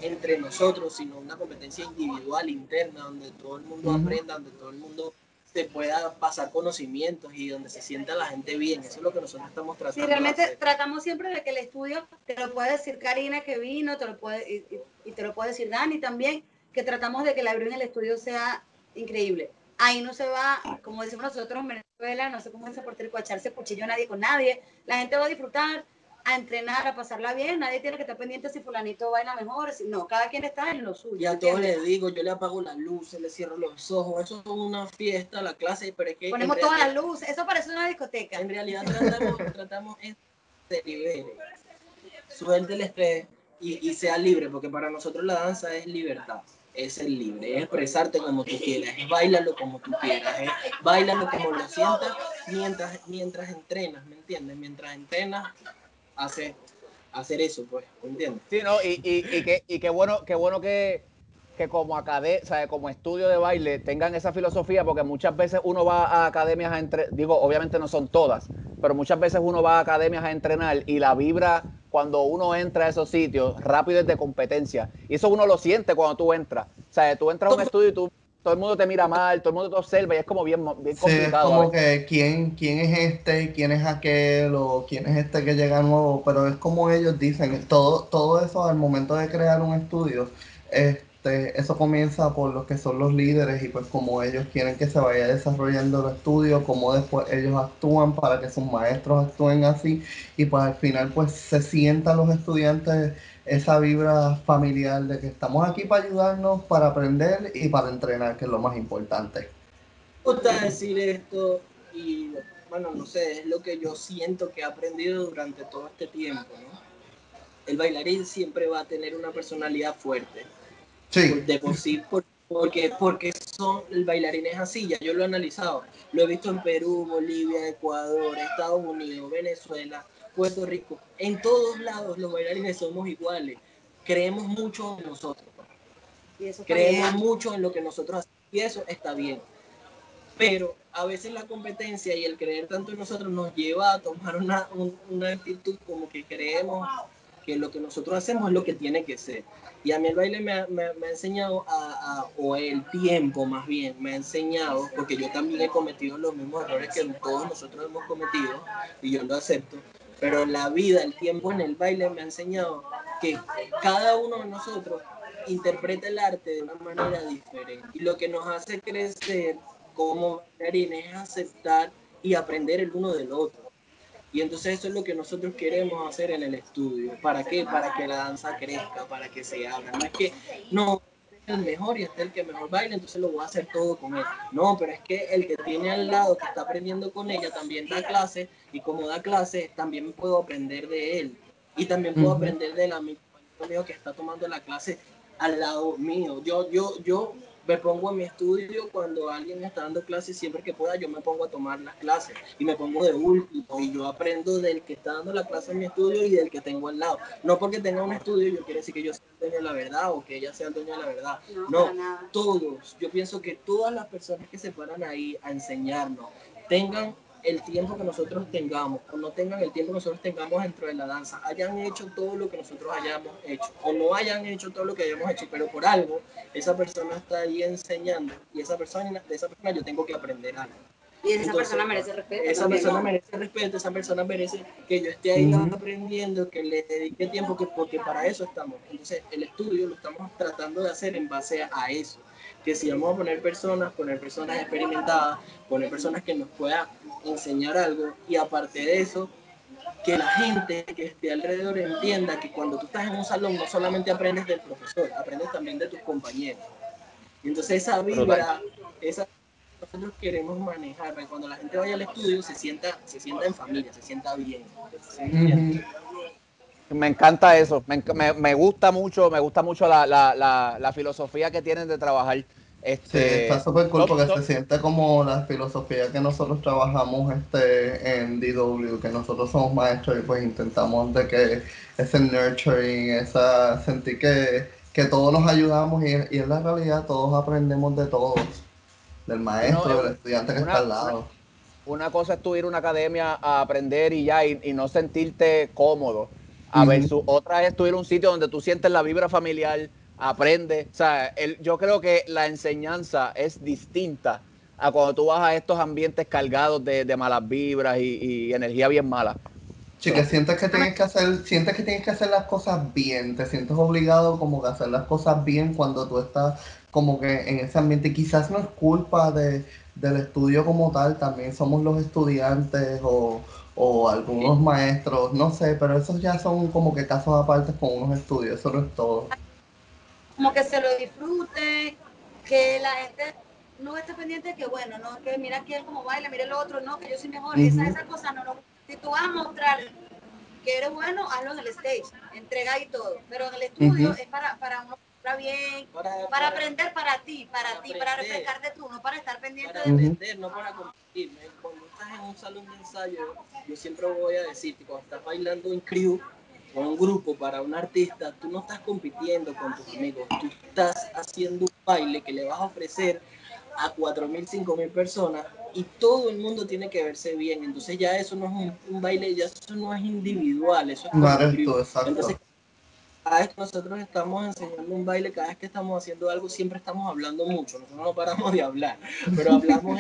Speaker 3: entre nosotros, sino una competencia individual, interna, donde todo el mundo aprenda, donde todo el mundo se pueda pasar conocimientos y donde se sienta la gente bien. Eso es lo que nosotros estamos tratando
Speaker 4: Sí, realmente tratamos siempre de que el estudio, te lo puede decir Karina que vino, te lo puede, y- y te lo puede decir Dani también, que tratamos de que la en el estudio sea increíble. Ahí no se va, como decimos nosotros en Venezuela, no cómo es por a echarse cuchillo nadie con nadie. La gente va a disfrutar, a entrenar, a pasarla bien. Nadie tiene que estar pendiente si fulanito baila mejor. si- no, cada quien está en lo suyo.
Speaker 3: Y a todos les digo, yo le apago las luces, le cierro los ojos, eso es una fiesta, la clase, pero es que
Speaker 4: Ponemos toda la
Speaker 3: realidad-
Speaker 4: luz. Eso parece una discoteca.
Speaker 3: En realidad tratamos, tratamos de libere, suelte el estrés y, y sea libre, porque para nosotros la danza es libertad, es ser libre, es expresarte como tú quieras, es bailalo como tú quieras, es bailalo como lo sientas mientras, mientras entrenas, ¿me entiendes? Mientras entrenas, hace, hacer eso, pues, ¿me entiendes?
Speaker 1: Sí, no, y, y, que, y qué bueno, qué bueno que, que como academia, o como estudio de baile tengan esa filosofía, porque muchas veces uno va a academias a entrenar, digo, obviamente no son todas, pero muchas veces uno va a academias a entrenar y la vibra cuando uno entra a esos sitios rápido es de competencia. Y eso uno lo siente cuando tú entras. O sea, tú entras a un estudio y tú, todo el mundo te mira mal, todo el mundo te observa y es como bien, bien
Speaker 2: Sí, es
Speaker 1: complicado.
Speaker 2: como que quién, quién es este, quién es aquel, o quién es este que llega nuevo, pero es como ellos dicen, todo, todo eso al momento de crear un estudio, este, eso comienza por los que son los líderes y pues como ellos quieren que se vaya desarrollando el estudio, como después ellos actúan para que sus maestros actúen así y pues al final pues se sientan los estudiantes esa vibra familiar de que estamos aquí para ayudarnos, para aprender y para entrenar, que es lo más importante.
Speaker 3: Gusta decir esto y bueno, no sé, es lo que yo siento que he aprendido durante todo este tiempo. El bailarín siempre va a tener una personalidad fuerte,
Speaker 2: Sí.
Speaker 3: de por sí, por- porque, porque son, el bailarín es así, ya yo lo he analizado, lo he visto en Perú, Bolivia, Ecuador, Estados Unidos, Venezuela, Puerto Rico, en todos lados los bailarines somos iguales, creemos mucho en nosotros
Speaker 4: Y eso está
Speaker 3: creemos
Speaker 4: bien.
Speaker 3: mucho en lo que nosotros hacemos y eso está bien. Pero a veces la competencia y el creer tanto en nosotros nos lleva a tomar una, un- una actitud como que creemos que lo que nosotros hacemos es lo que tiene que ser. Y a mí el baile me ha, enseñado, o el tiempo más bien, me ha enseñado, porque yo también he cometido los mismos errores que todos nosotros hemos cometido, y yo lo acepto, pero la vida, el tiempo en el baile me ha enseñado que cada uno de nosotros interpreta el arte de una manera diferente. Y lo que nos hace crecer como bailarines es aceptar y aprender el uno del otro. Y entonces eso es lo que nosotros queremos hacer en el estudio. ¿Para qué? Para que la danza crezca, para que se abra. No es que, no, el mejor y este es el que mejor baila, entonces lo voy a hacer todo con él. No, pero es que el que tiene al lado, que está aprendiendo con ella, también da clases y como da clases, también puedo aprender de él. Y también puedo aprender del amigo mío que está tomando la clase al lado mío. Yo, yo, yo me pongo en mi estudio cuando alguien está dando clases, siempre que pueda, yo me pongo a tomar las clases y me pongo de último y yo aprendo del que está dando la clase en mi estudio y del que tengo al lado. No porque tenga un estudio, yo quiero decir que yo sea el dueño de la verdad o que ella sea el dueño de la verdad.
Speaker 4: No,
Speaker 3: todos, yo pienso que todas las personas que se paran ahí a enseñarnos tengan el tiempo que nosotros tengamos o no tengan el tiempo que nosotros tengamos dentro de la danza, hayan hecho todo lo que nosotros hayamos hecho o no hayan hecho todo lo que hayamos hecho, pero por algo esa persona está ahí enseñando y esa persona, de esa persona yo tengo que aprender algo.
Speaker 4: Y esa
Speaker 3: Entonces,
Speaker 4: persona merece respeto.
Speaker 3: Esa
Speaker 4: también.
Speaker 3: persona merece respeto, esa persona merece que yo esté ahí aprendiendo, que le dedique tiempo, que, porque para eso estamos. Entonces, el estudio lo estamos tratando de hacer en base a eso. Que si vamos a poner personas, poner personas experimentadas, poner personas que nos puedan enseñar algo y aparte de eso, que la gente que esté alrededor entienda que cuando tú estás en un salón no solamente aprendes del profesor, aprendes también de tus compañeros. Y entonces esa vibra, esa nosotros queremos manejar, cuando la gente vaya al estudio se sienta, se sienta en familia, se sienta bien.
Speaker 1: Me encanta eso, me, me, gusta mucho, me gusta mucho la, la, la, la filosofía que tienen de trabajar este,
Speaker 2: sí, está súper cool porque se siente como la filosofía que nosotros trabajamos este, en DW, que nosotros somos maestros y pues intentamos de que ese nurturing, esa sentir que, que todos nos ayudamos y, y en la realidad todos aprendemos de todos, del maestro, del estudiante que está al lado.
Speaker 1: Una, cosa es tú ir a una academia a aprender y ya, y, no sentirte cómodo. A ver, su, otra es tú ir a un sitio donde tú sientes la vibra familiar, aprende. O sea, el, yo creo que la enseñanza es distinta a cuando tú vas a estos ambientes cargados de, malas vibras y, energía bien mala.
Speaker 2: Sí, que sientes que tienes que hacer, sientes que tienes que hacer las cosas bien, te sientes obligado como que hacer las cosas bien cuando tú estás como que en ese ambiente. Quizás no es culpa de, del estudio como tal, también somos los estudiantes o, o algunos maestros, no sé, pero esos ya son como que casos aparte con unos estudios, eso no es todo.
Speaker 4: Como que se lo disfrute, que la gente no esté pendiente de que, bueno, no, que mira que él como baila, mira el otro, no, que yo soy mejor, esa, esa cosa no, no. Si tú vas a mostrar que eres bueno, hazlo en el stage, entrega y todo, pero en el estudio es para, para uno para bien, para, aprender. para ti, para, ti, para refrescarte tú, no para estar pendiente
Speaker 3: para de aprender, no para competir. Cuando estás en un salón de ensayo, yo siempre voy a decir que cuando estás bailando en crew, con un grupo para un artista, tú no estás compitiendo con tus amigos, tú estás haciendo un baile que le vas a ofrecer a 4.000, 5.000 personas y todo el mundo tiene que verse bien. Entonces ya eso no es un, baile, ya eso no es individual, eso es colectivo. Entonces, cada vez que nosotros estamos enseñando un baile, cada vez que estamos haciendo algo, siempre estamos hablando mucho, nosotros no paramos de hablar, pero hablamos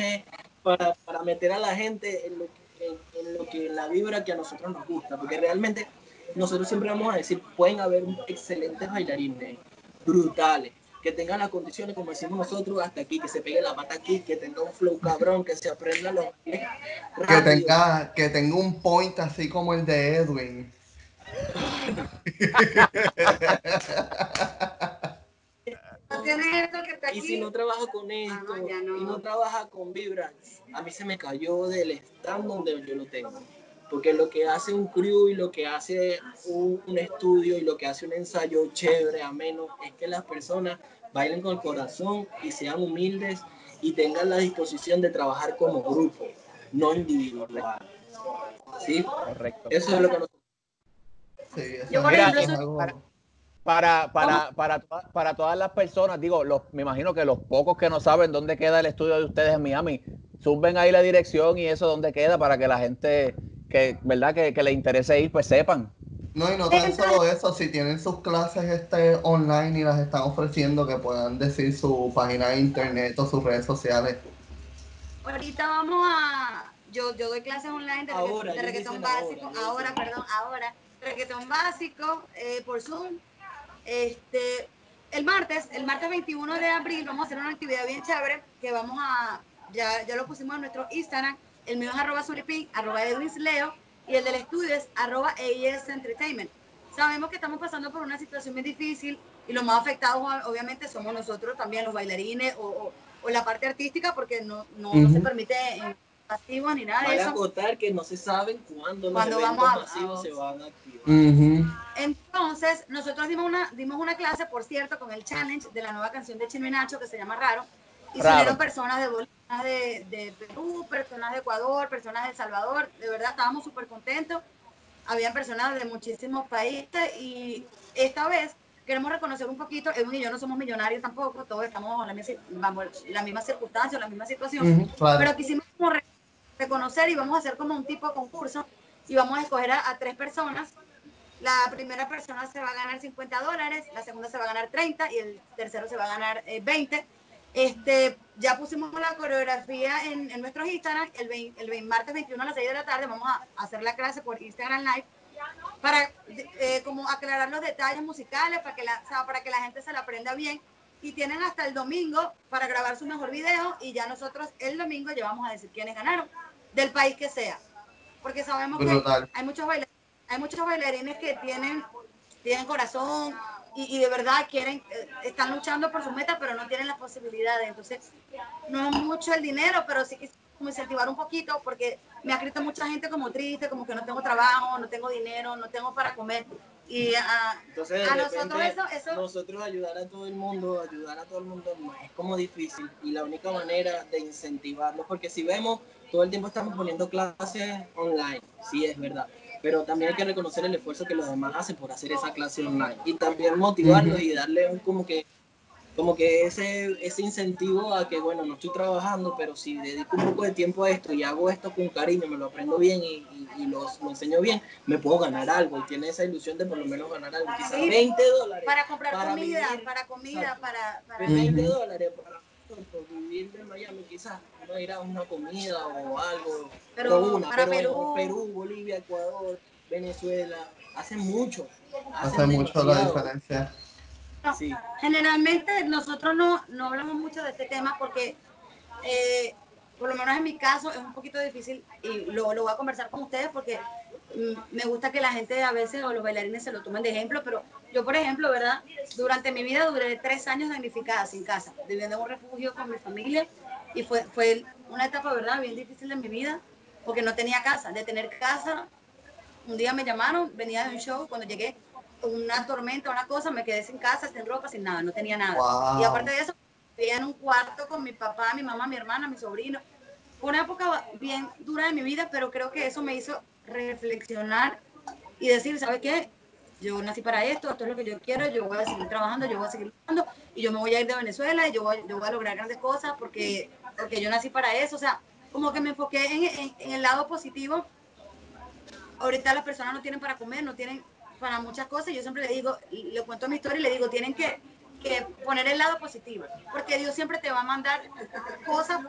Speaker 3: para, para meter a la gente en lo, que, en lo que la vibra que a nosotros nos gusta, porque realmente nosotros siempre vamos a decir, pueden haber excelentes bailarines, brutales, que tengan las condiciones, como decimos nosotros, hasta aquí, que se pegue la pata aquí, que tenga un flow cabrón, que se aprenda los...
Speaker 2: Que tenga, que tenga un point así como el de Edwin.
Speaker 3: trabaja con ah, esto y no trabaja con Vibra, a mí se me cayó del stand donde yo lo tengo porque lo que hace un crew y lo que hace un, estudio y lo que hace un ensayo chévere, ameno, es que las personas bailen con el corazón y sean humildes y tengan la disposición de trabajar como grupo, no individual. ¿Sí? Correcto. Eso es lo que nosotros...
Speaker 1: Sí, para, para, para, para, todas las personas, digo, los, me imagino que los pocos que no saben dónde queda el estudio de ustedes en Miami, suben ahí la dirección y eso dónde queda para que la gente que, ¿verdad? Que, que les interese ir, pues sepan.
Speaker 2: No, y no tan solo eso, si tienen sus clases este online y las están ofreciendo, que puedan decir su página de internet o sus redes sociales.
Speaker 4: Ahorita vamos a. Yo, yo doy clases online de, reggaetón básico. Ahora, perdón, ahora. Reggaetón básico eh, por Zoom. Este, el martes, el martes 21 de abril, vamos a hacer una actividad bien chévere que vamos a. Ya, ya lo pusimos en nuestro Instagram el mío es arroba suripin, arroba Leo, y el del estudio es arroba AES Entertainment. Sabemos que estamos pasando por una situación muy difícil y los más afectados obviamente somos nosotros también, los bailarines o, o, la parte artística, porque no, no, se permite pasivos ni nada de eso.
Speaker 3: a acotar que no se saben cuándo los eventos vamos a, masivos se van a activar.
Speaker 4: Entonces, nosotros dimos una, dimos una clase, por cierto, con el challenge de la nueva canción de Chino y Nacho que se llama Raro. Y salieron personas de Bolivia de, Perú, personas de Ecuador, personas de El Salvador. De verdad, estábamos súper contentos. Habían personas de muchísimos países y esta vez queremos reconocer un poquito, Edwin y yo no somos millonarios tampoco, todos estamos en la misma, la misma circunstancia, la misma situación, pero quisimos reconocer y vamos a hacer como un tipo de concurso y vamos a escoger a, tres personas. La primera persona se va a ganar 50 dólares, la segunda se va a ganar 30 y el tercero se va a ganar 20 eh, este, ya pusimos la coreografía en, en nuestros Instagram. El, el, martes 21 a las 6 de la tarde vamos a hacer la clase por Instagram Live para eh, como aclarar los detalles musicales, para que, la, para que la gente se la aprenda bien. Y tienen hasta el domingo para grabar su mejor video y ya nosotros el domingo llevamos a decir quiénes ganaron, del país que sea. Porque sabemos que hay muchos bailarines hay muchos bailarines que tienen, tienen corazón y, y de verdad quieren, eh, están luchando por su meta, pero no tienen las posibilidades. Entonces, no es mucho el dinero, pero sí quisiera como incentivar un poquito porque me ha escrito mucha gente como triste, como que no tengo trabajo, no tengo dinero, no tengo para comer. Y ah,
Speaker 3: Entonces, de
Speaker 4: a
Speaker 3: repente,
Speaker 4: nosotros eso, eso
Speaker 3: nosotros ayudar a todo el mundo, ayudar a todo el mundo no es como difícil. Y la única manera de incentivarlo, porque si vemos, todo el tiempo estamos poniendo clases online, sí es verdad, pero también hay que reconocer el esfuerzo que los demás hacen por hacer esa clase online. Y también motivarlos y darle un como que como que ese, ese incentivo a que, bueno, no estoy trabajando, pero si dedico un poco de tiempo a esto y hago esto con cariño, me lo aprendo bien y, y, y lo, lo enseño bien, me puedo ganar algo. Y tiene esa ilusión de por lo menos ganar algo. Quizás
Speaker 4: Sí.
Speaker 3: 20 dólares.
Speaker 4: para comprar
Speaker 3: para
Speaker 4: comida,
Speaker 3: vivir,
Speaker 4: para comida,
Speaker 3: exacto.
Speaker 4: para, para
Speaker 3: 20 dólares para por vivir de Miami, quizás no ir a una comida o algo.
Speaker 4: Pero
Speaker 3: una,
Speaker 4: para
Speaker 3: pero
Speaker 4: Perú.
Speaker 3: Perú, Bolivia, Ecuador, Venezuela, hacen mucho.
Speaker 2: Hace mucho la diferencia.
Speaker 3: Sí.
Speaker 4: Generalmente nosotros no, no hablamos mucho de este tema porque, eh, por lo menos en mi caso, es un poquito difícil y lo, lo voy a conversar con ustedes porque mm, me gusta que la gente a veces o los bailarines se lo tomen de ejemplo, pero yo, por ejemplo, ¿verdad? Durante mi vida duré tres años damnificada, sin casa, viviendo en un refugio con mi familia y fue, fue una etapa, ¿verdad? Bien difícil de mi vida porque no tenía casa. De tener casa, un día me llamaron, venía de un show, cuando llegué, una tormenta, una cosa, me quedé sin casa, sin ropa, sin nada, no tenía nada.
Speaker 2: Wow.
Speaker 4: Y aparte de eso, vivía en un cuarto con mi papá, mi mamá, mi hermana, mi sobrino. Fue una época bien dura de mi vida, pero creo que eso me hizo reflexionar y decir, ¿sabe qué? Yo nací para esto, esto es lo que yo quiero, yo voy a seguir trabajando, yo voy a seguir luchando y yo me voy a ir de Venezuela y yo voy, yo voy a lograr grandes cosas porque, porque yo nací para eso. O sea, como que me enfoqué en, en- en el lado positivo. Ahorita las personas no tienen para comer, no tienen para muchas cosas. Yo siempre le digo, le cuento mi historia y le digo, tienen que, que poner el lado positivo, porque Dios siempre te va a mandar cosas,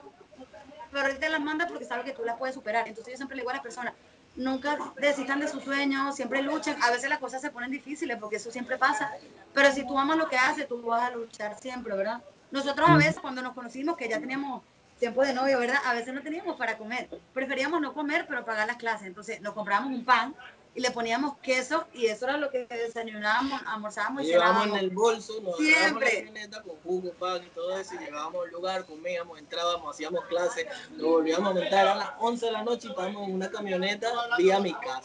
Speaker 4: pero Él te las manda porque sabe que tú las puedes superar. Entonces yo siempre le digo a las personas, nunca desistan de sus sueños, siempre luchen. A veces las cosas se ponen difíciles porque eso siempre pasa, pero si tú amas lo que haces, tú vas a luchar siempre, ¿verdad? Nosotros a veces cuando nos conocimos, que ya teníamos tiempo de novio, ¿verdad? A veces no teníamos para comer. Preferíamos no comer, pero pagar las clases. Entonces nos comprábamos un pan y le poníamos queso y eso era lo que desayunábamos, almorzábamos y
Speaker 3: llevábamos en el bolso, nos la
Speaker 4: Siempre.
Speaker 3: camioneta con jugo, pan y todo eso, y llegábamos al lugar, comíamos, entrábamos, hacíamos clases, nos volvíamos a montar a las 11 de la noche y estábamos en una camioneta vía mi casa.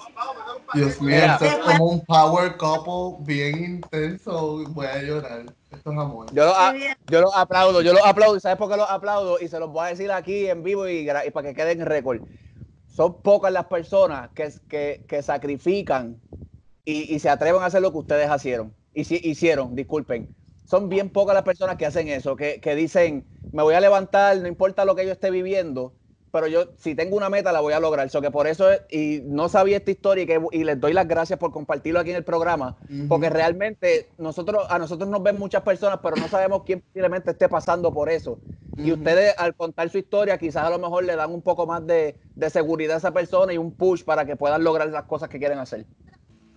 Speaker 2: Dios mío, esto es como un power couple bien intenso. Voy a llorar. Esto es amor.
Speaker 1: Yo lo, a-
Speaker 4: Muy bien.
Speaker 1: yo lo aplaudo, yo lo aplaudo. ¿Y sabes por qué los aplaudo? Y se los voy a decir aquí en vivo y, y para que queden en récord. Son pocas las personas que, que, que sacrifican y, y se atreven a hacer lo que ustedes hicieron. Hicieron, disculpen. Son bien pocas las personas que hacen eso, que, que dicen, me voy a levantar, no importa lo que yo esté viviendo, pero yo si tengo una meta la voy a lograr. So que por eso, es- y no sabía esta historia y, que, y les doy las gracias por compartirlo aquí en el programa, porque realmente nosotros, a nosotros nos ven muchas personas, pero no sabemos quién posiblemente esté pasando por eso. Y ustedes al contar su historia, quizás a lo mejor le dan un poco más de, de seguridad a esa persona y un push para que puedan lograr las cosas que quieren hacer.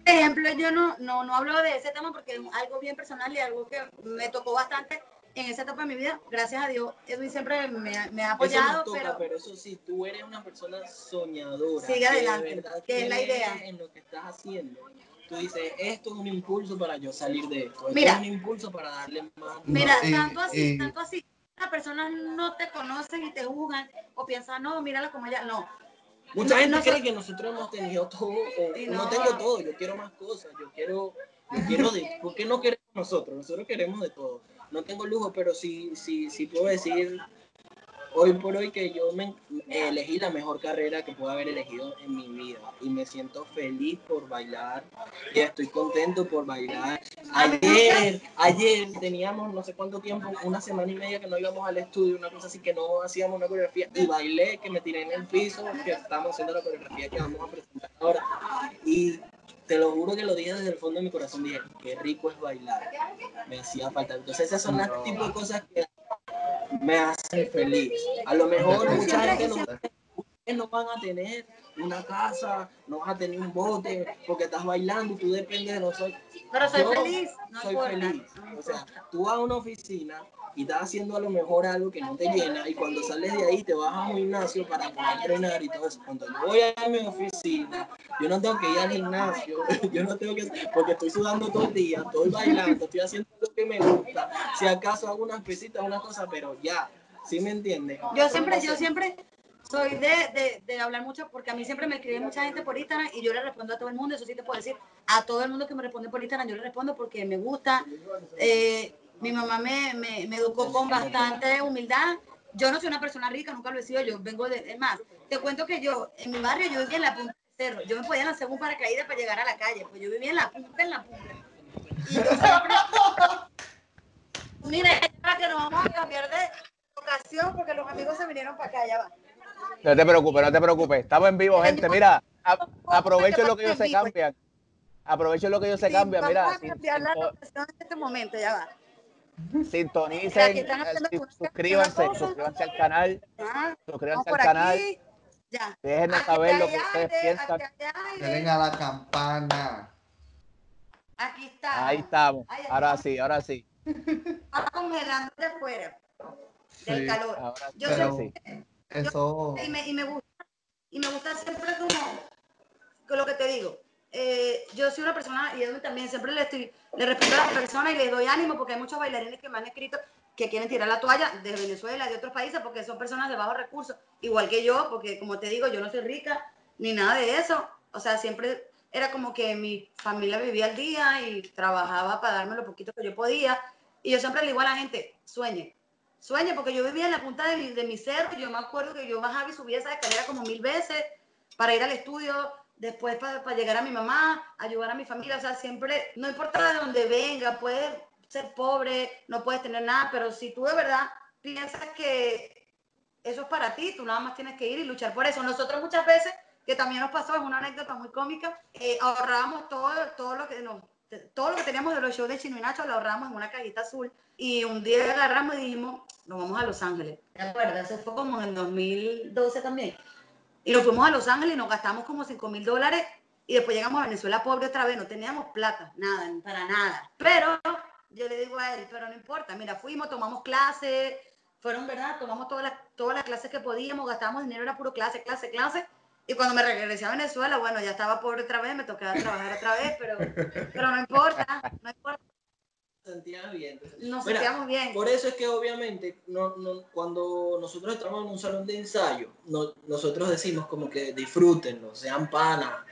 Speaker 4: Por ejemplo, yo no, no, no hablo de ese tema porque es algo bien personal y algo que me tocó bastante en esa etapa de mi vida. Gracias a Dios, Edwin siempre me, ha- me ha
Speaker 3: Eso
Speaker 4: apoyado,
Speaker 3: nos toca,
Speaker 4: pero,
Speaker 3: pero... eso sí, tú eres una persona soñadora.
Speaker 4: Sigue adelante, que es la idea.
Speaker 3: En lo que estás haciendo. Tú dices, esto es un impulso para yo salir de esto. Esto
Speaker 4: Mira.
Speaker 3: es un impulso para darle más.
Speaker 4: mira,
Speaker 2: y-
Speaker 4: tanto así,
Speaker 2: y-
Speaker 4: tanto así, las personas no te conocen y te juzgan o piensan, no, mírala como ella, no.
Speaker 3: Mucha
Speaker 4: No,
Speaker 3: gente
Speaker 4: no
Speaker 3: cree que nosotros hemos tenido todo o no.
Speaker 4: no.
Speaker 3: tengo todo, yo quiero más cosas, yo quiero, yo quiero de, ¿por qué no queremos nosotros? Nosotros queremos de todo. No tengo lujo, pero sí, sí, sí puedo decir hoy por hoy que yo me elegí la mejor carrera que puedo haber elegido en mi vida y me siento feliz por bailar y estoy contento por bailar. Ayer, ayer teníamos no sé cuánto tiempo, una semana y media que no íbamos al estudio, una cosa así que no hacíamos una coreografía y bailé, que me tiré en el piso, que estamos haciendo la coreografía que vamos a presentar ahora y te lo juro que lo dije desde el fondo de mi corazón, dije, qué rico es bailar, me hacía falta. Entonces esas son las tipo de cosas que me hacen feliz. A lo mejor mucha gente no, ustedes no van a tener una casa, no vas a tener un bote, porque estás bailando y tú dependes de nosotros.
Speaker 4: Pero soy
Speaker 3: Yo
Speaker 4: feliz, no
Speaker 3: soy
Speaker 4: importa.
Speaker 3: feliz.
Speaker 4: no
Speaker 3: O sea, tú vas a una oficina y estás haciendo a lo mejor algo que no te llena y cuando sales de ahí te vas a un gimnasio para poder entrenar y todo eso. Cuando yo voy a mi oficina, yo no tengo que ir al gimnasio, yo no tengo que, porque estoy sudando todo el día, estoy bailando, estoy haciendo lo que me gusta, si acaso hago unas pesitas, una cosa, pero ya, ¿sí me entiendes?
Speaker 4: Yo siempre, yo siempre soy de, de, de, hablar mucho porque a mí siempre me escribe mucha gente por Instagram y yo le respondo a todo el mundo, eso sí te puedo decir, a todo el mundo que me responde por Instagram yo le respondo porque me gusta. Eh, mi mamá me, me, me, educó con bastante humildad. Yo no soy una persona rica, nunca lo he sido, yo vengo de... Es más, te cuento que yo, en mi barrio, yo vivía en la punta del cerro. Yo me podía lanzar un paracaídas para llegar a la calle, pues yo vivía en la punta, en la punta. Y yo siempre... Mira, que nos vamos a cambiar de ocasión porque los amigos se vinieron para acá, ya va.
Speaker 1: No te preocupes, no te preocupes. Estamos en vivo, gente. Mira, aprovechen lo que ellos se cambian. Aprovechen lo que ellos se cambian. Mira,
Speaker 4: vamos a cambiar la en este momento, ya va.
Speaker 1: Sintonicen, eh, suscríbanse, suscríbanse al canal. Suscríbanse al canal.
Speaker 4: Ya.
Speaker 1: Déjenme saber lo que ustedes piensan.
Speaker 2: Denle a la campana.
Speaker 4: Aquí está.
Speaker 1: Ahí estamos. Ahora sí, ahora sí.
Speaker 4: Está congelando de fuera. Del calor.
Speaker 1: Ahora
Speaker 4: Yo
Speaker 2: pero-
Speaker 4: sé
Speaker 2: Eso.
Speaker 4: y me, y me gusta y me gusta siempre como con lo que te digo eh, yo soy una persona y también siempre le estoy le respeto a las personas y les doy ánimo porque hay muchos bailarines que me han escrito que quieren tirar la toalla de Venezuela de otros países porque son personas de bajos recursos igual que yo porque como te digo yo no soy rica ni nada de eso. O sea siempre era como que mi familia vivía al día y trabajaba para darme lo poquito que yo podía. Y yo siempre le digo a la gente sueñe sueño, porque yo vivía en la punta de mi, de mi cerro, yo me acuerdo que yo bajaba y subía esa escalera como mil veces para ir al estudio, después para, para llegar a mi mamá, ayudar a mi familia, o sea, siempre, no importa de dónde venga, puedes ser pobre, no puedes tener nada, pero si tú de verdad piensas que eso es para ti, tú nada más tienes que ir y luchar por eso. Nosotros muchas veces, que también nos pasó, es una anécdota muy cómica, eh, ahorrábamos todo, todo lo que nos todo lo que teníamos de los shows de Chino y Nacho lo ahorramos en una cajita azul y un día agarramos y dijimos, nos vamos a Los Ángeles. ¿Te acuerdas? Eso fue como en el 2012 también. Y nos fuimos a Los Ángeles y nos gastamos como 5 mil dólares y después llegamos a Venezuela pobre otra vez, no teníamos plata, nada, para nada. Pero yo le digo a él, pero no importa, mira, fuimos, tomamos clases, fueron, ¿verdad? Tomamos todas las, todas las clases que podíamos, gastamos dinero, era puro clase, clase, clase. Y cuando me regresé a Venezuela, bueno, ya estaba pobre otra vez, me tocaba trabajar otra vez, pero, pero no importa, no importa,
Speaker 3: sentías bien.
Speaker 4: nos
Speaker 3: Mira,
Speaker 4: sentíamos bien.
Speaker 3: Por eso es que obviamente no, no, cuando nosotros estamos en un salón de ensayo, no- nosotros decimos como que disfrútenlo, sean panas.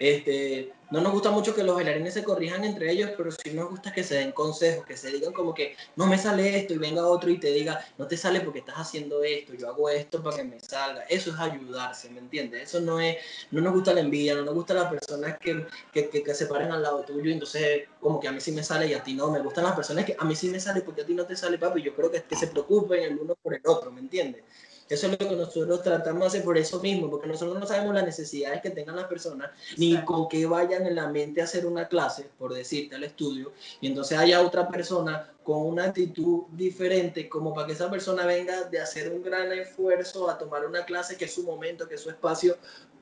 Speaker 3: Este, no nos gusta mucho que los bailarines se corrijan entre ellos, pero sí nos gusta que se den consejos, que se digan como que no me sale esto y venga otro y te diga no te sale porque estás haciendo esto, yo hago esto para que me salga. Eso es ayudarse, ¿me entiendes? Eso no es, no nos gusta la envidia, no nos gusta las personas que, que, que, se paren al lado tuyo y entonces como que a mí sí me sale y a ti no. Me gustan las personas que a mí sí me sale porque a ti no te sale, papi. Yo creo que, que se preocupen el uno por el otro, ¿me entiendes? Eso es lo que nosotros tratamos de hacer por eso mismo, porque nosotros no sabemos las necesidades que tengan las personas, ni con qué vayan en la mente a hacer una clase, por decirte, al estudio, y entonces haya otra persona con una actitud diferente, como para que esa persona venga de hacer un gran esfuerzo a tomar una clase que es su momento, que es su espacio,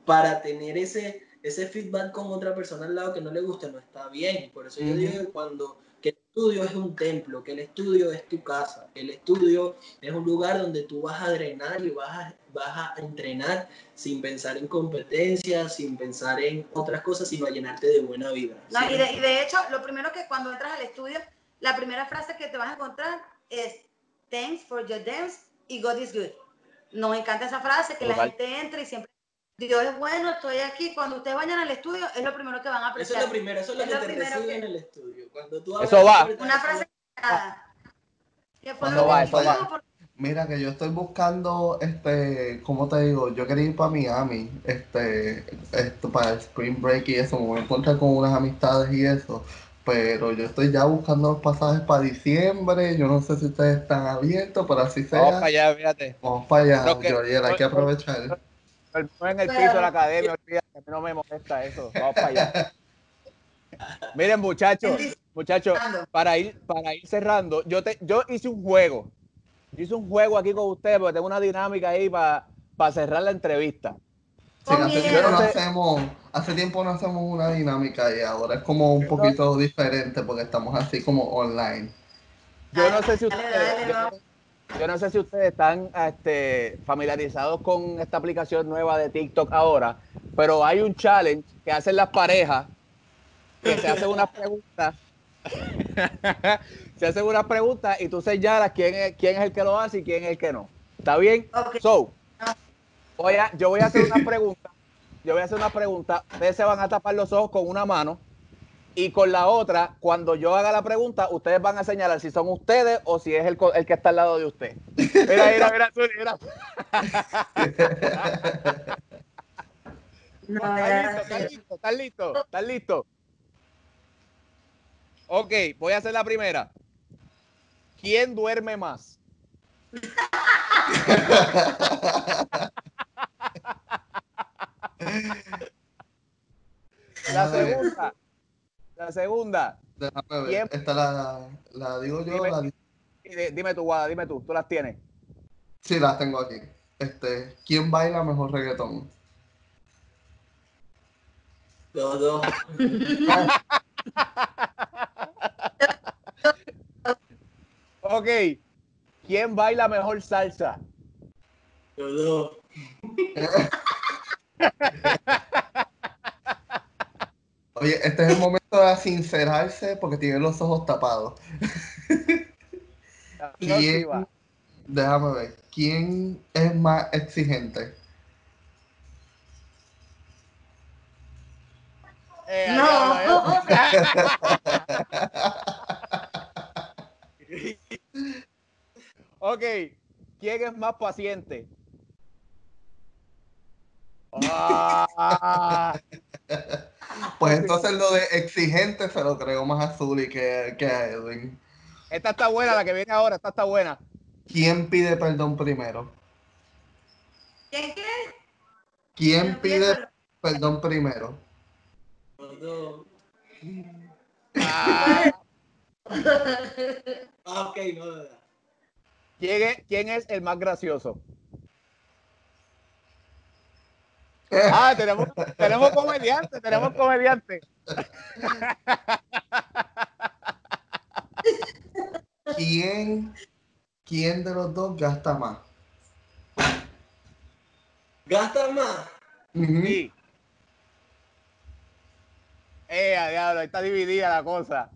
Speaker 3: para tener ese, ese feedback con otra persona al lado que no le guste, no está bien. Por eso yo digo que cuando estudio es un templo, que el estudio es tu casa, que el estudio es un lugar donde tú vas a drenar y vas a, vas a entrenar sin pensar en competencias, sin pensar en otras cosas, sino a llenarte de buena vibra.
Speaker 4: No,
Speaker 3: ¿sí?
Speaker 4: y, de, y de hecho, lo primero que cuando entras al estudio, la primera frase que te vas a encontrar es Thanks for your dance y God is good. Nos encanta esa frase, que la gente entre y siempre Dios es bueno, estoy aquí. Cuando ustedes vayan al estudio, es lo primero que van a
Speaker 3: Eso
Speaker 4: apreciar.
Speaker 3: es lo primero, eso es lo
Speaker 4: Es
Speaker 3: que
Speaker 4: lo
Speaker 3: te
Speaker 4: primero
Speaker 3: recibe
Speaker 4: que-
Speaker 3: en el estudio. Cuando tú
Speaker 1: Eso va.
Speaker 4: Una
Speaker 3: eso
Speaker 4: frase que fue lo
Speaker 2: va,
Speaker 4: que
Speaker 2: eso
Speaker 1: va.
Speaker 4: por-
Speaker 2: Mira que yo estoy buscando, este, ¿cómo te digo? Yo quería ir para Miami, este, esto para el Spring Break y eso, me voy a encontrar con unas amistades y eso, pero yo estoy ya buscando los pasajes para diciembre, yo no sé si ustedes están abiertos, pero así sea,
Speaker 1: Vamos para allá, fíjate.
Speaker 2: vamos para allá,
Speaker 1: que-
Speaker 2: Yoriel, hay que aprovechar.
Speaker 1: No en el piso de la academia, olvídate, a mí no me molesta eso. Vamos para allá. Miren, muchachos, muchachos, para ir, para ir cerrando, yo te, yo hice un juego. Yo hice un juego aquí con ustedes porque tengo una dinámica ahí para cerrar la entrevista.
Speaker 2: Sí, hace no hacemos, hace tiempo no hacemos una dinámica y ahora es como un poquito diferente porque estamos así como online.
Speaker 1: Yo no sé si
Speaker 4: Dale,
Speaker 1: ustedes, yo. Yo no sé si ustedes están este, familiarizados con esta aplicación nueva de TikTok ahora, pero hay un challenge que hacen las parejas, que se hacen unas preguntas, se hacen unas preguntas y tú señalas quién es, quién es el que lo hace y quién es el que no. ¿Está bien?
Speaker 4: Ok.
Speaker 1: So, voy a, yo voy a hacer una pregunta. Yo voy a hacer una pregunta. Ustedes se van a tapar los ojos con una mano y con la otra, cuando yo haga la pregunta, ustedes van a señalar si son ustedes o si es el, el que está al lado de usted. Mira, mira, mira, mira.
Speaker 4: No.
Speaker 1: ¿Están listos? ¿Están listos? ¿Están listos? Ok, voy a hacer la primera. ¿Quién duerme más? La segunda. La segunda.
Speaker 2: Déjame ver. Esta la, la digo yo.
Speaker 1: Dime.
Speaker 2: La, di-
Speaker 1: Dime dime tú, Guada, dime tú. Tú las tienes.
Speaker 2: sí, las tengo aquí. Este, ¿quién baila mejor reggaetón?
Speaker 3: Los dos.
Speaker 1: Ok. ¿Quién baila mejor salsa?
Speaker 3: Dos.
Speaker 2: Oye, este es el momento de sincerarse porque tiene los ojos tapados. ¿Quién, déjame ver, ¿quién es más exigente?
Speaker 1: Eh,
Speaker 4: No.
Speaker 1: eh. Ok. ¿Quién es más paciente? Ah,
Speaker 2: Pues entonces lo de exigente se lo creo más a Zully que, que a Edwin.
Speaker 1: esta está buena, la que viene ahora, esta está buena.
Speaker 2: ¿Quién pide perdón primero?
Speaker 4: ¿Quién qué?
Speaker 2: ¿Quién pide perdón primero?
Speaker 3: Dos.
Speaker 1: Ah,
Speaker 3: Ah, ok, no.
Speaker 1: ¿quién, es, ¿Quién es el más gracioso? Ah, tenemos, tenemos comediante, tenemos comediante.
Speaker 2: ¿Quién, ¿Quién de los dos gasta más?
Speaker 3: Gasta más.
Speaker 1: Sí. Eh, diablo, ahí está dividida la cosa.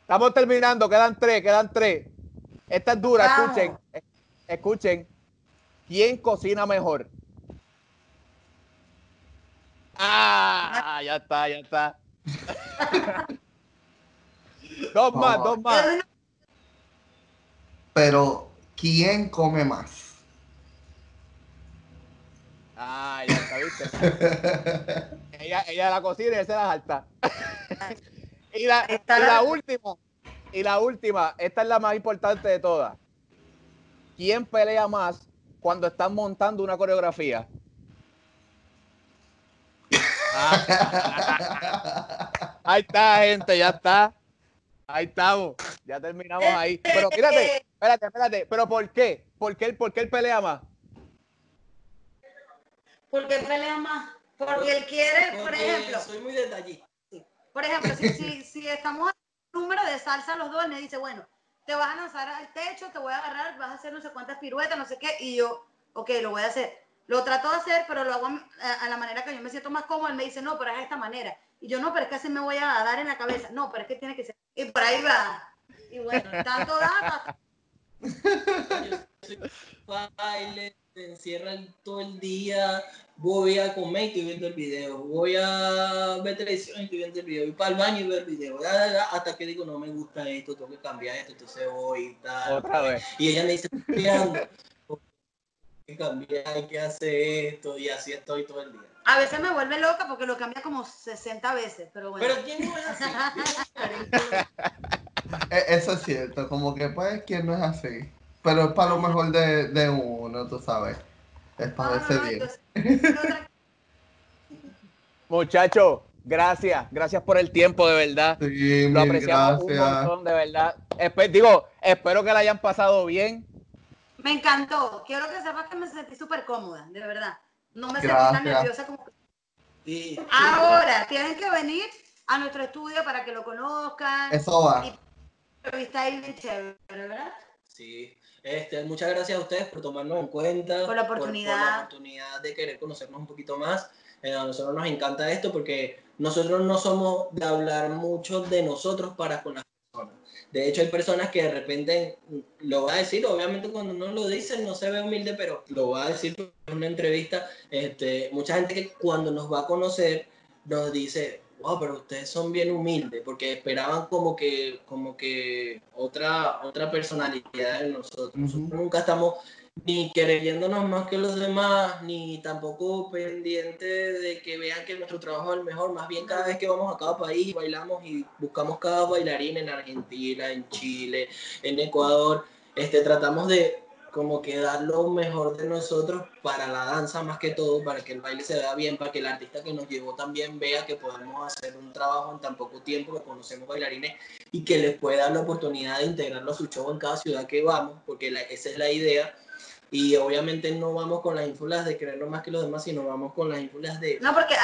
Speaker 1: Estamos terminando, quedan tres, quedan tres. Esta es dura, escuchen. Escuchen. ¿Quién cocina mejor? Ah, ya está, ya está. dos más, dos más.
Speaker 2: Pero, ¿quién come más?
Speaker 1: Ah, ya está, viste. ella, ella la cocina y se la salta. y la, y la- última, y la última, esta es la más importante de todas. ¿Quién pelea más cuando están montando una coreografía? Ah, ahí está, gente, ya está. Ahí estamos. Ya terminamos ahí. Pero fíjate, espérate, espérate. ¿Pero por qué? ¿Por qué, él- por qué él pelea más?
Speaker 4: ¿Por qué pelea más? Porque él quiere, por
Speaker 3: Porque
Speaker 4: ejemplo,
Speaker 3: Soy muy detallista.
Speaker 4: por ejemplo, si, si, si estamos en un número de salsa los dos, él me dice, bueno, te vas a lanzar al techo, te voy a agarrar, vas a hacer no sé cuántas piruetas, no sé qué, y yo, ok, lo voy a hacer. Lo trato de hacer, pero lo hago a, la manera que yo me siento más cómodo. Él me dice, no, pero es de esta manera. Y yo, no, pero es que así me voy a dar en la cabeza. No, pero es que tiene que ser. Y por ahí va. Y bueno, tanto da,
Speaker 3: baile, te encierran todo el día, voy a comer y estoy viendo el video, voy a ver televisión y estoy viendo el video, voy para el baño y veo el video, hasta que digo, no me gusta esto, tengo que cambiar esto, entonces voy y tal.
Speaker 1: Otra vez.
Speaker 3: Y ella me dice, "Mirando, hay que cambiar, hay que hacer esto, y así estoy todo el día.
Speaker 4: A veces me vuelve loca porque lo cambia como 60 veces, pero bueno.
Speaker 3: Pero ¿quién no es así?
Speaker 2: E- Eso es cierto, como que pues, ¿quién no es así? Pero es para lo mejor de, de uno, tú sabes. Es para
Speaker 4: entonces, otra-
Speaker 1: Muchachos, gracias. Gracias por el tiempo, de verdad.
Speaker 2: Sí,
Speaker 1: Lo apreciamos un montón, de verdad. Espe- digo, espero que la hayan pasado bien.
Speaker 4: Me encantó. Quiero que sepas que me sentí súper cómoda, de verdad. No me sentí tan nerviosa como.
Speaker 3: Sí.
Speaker 4: Ahora, tienen que venir a nuestro estudio para que lo conozcan.
Speaker 2: Eso va.
Speaker 4: Y entrevista ahí bien chévere, ¿verdad?
Speaker 3: Sí. Este, muchas gracias a ustedes por tomarnos en cuenta.
Speaker 4: Por la oportunidad.
Speaker 3: Por, la oportunidad de querer conocernos un poquito más. Eh, a nosotros nos encanta esto porque nosotros no somos de hablar mucho de nosotros para con las personas. De hecho, hay personas que de repente lo va a decir, obviamente cuando no lo dicen no se ve humilde, pero lo va a decir en una entrevista. Este, mucha gente que cuando nos va a conocer nos dice, wow, pero ustedes son bien humildes, porque esperaban como que, como que otra, otra personalidad de nosotros. Nosotros nunca estamos ni creyéndonos más que los demás, ni tampoco pendientes de que vean que nuestro trabajo es el mejor. Más bien cada vez que vamos a cada país, bailamos y buscamos cada bailarín en Argentina, en Chile, en Ecuador. Este, tratamos de como que dar lo mejor de nosotros para la danza más que todo, para que el baile se vea bien, para que el artista que nos llevó también vea que podemos hacer un trabajo en tan poco tiempo, que conocemos bailarines y que les pueda dar la oportunidad de integrarlo a su show en cada ciudad que vamos, porque esa es la idea y obviamente no vamos con las ínfulas de creerlo más que los demás, sino vamos con las ínfulas de,
Speaker 4: no, porque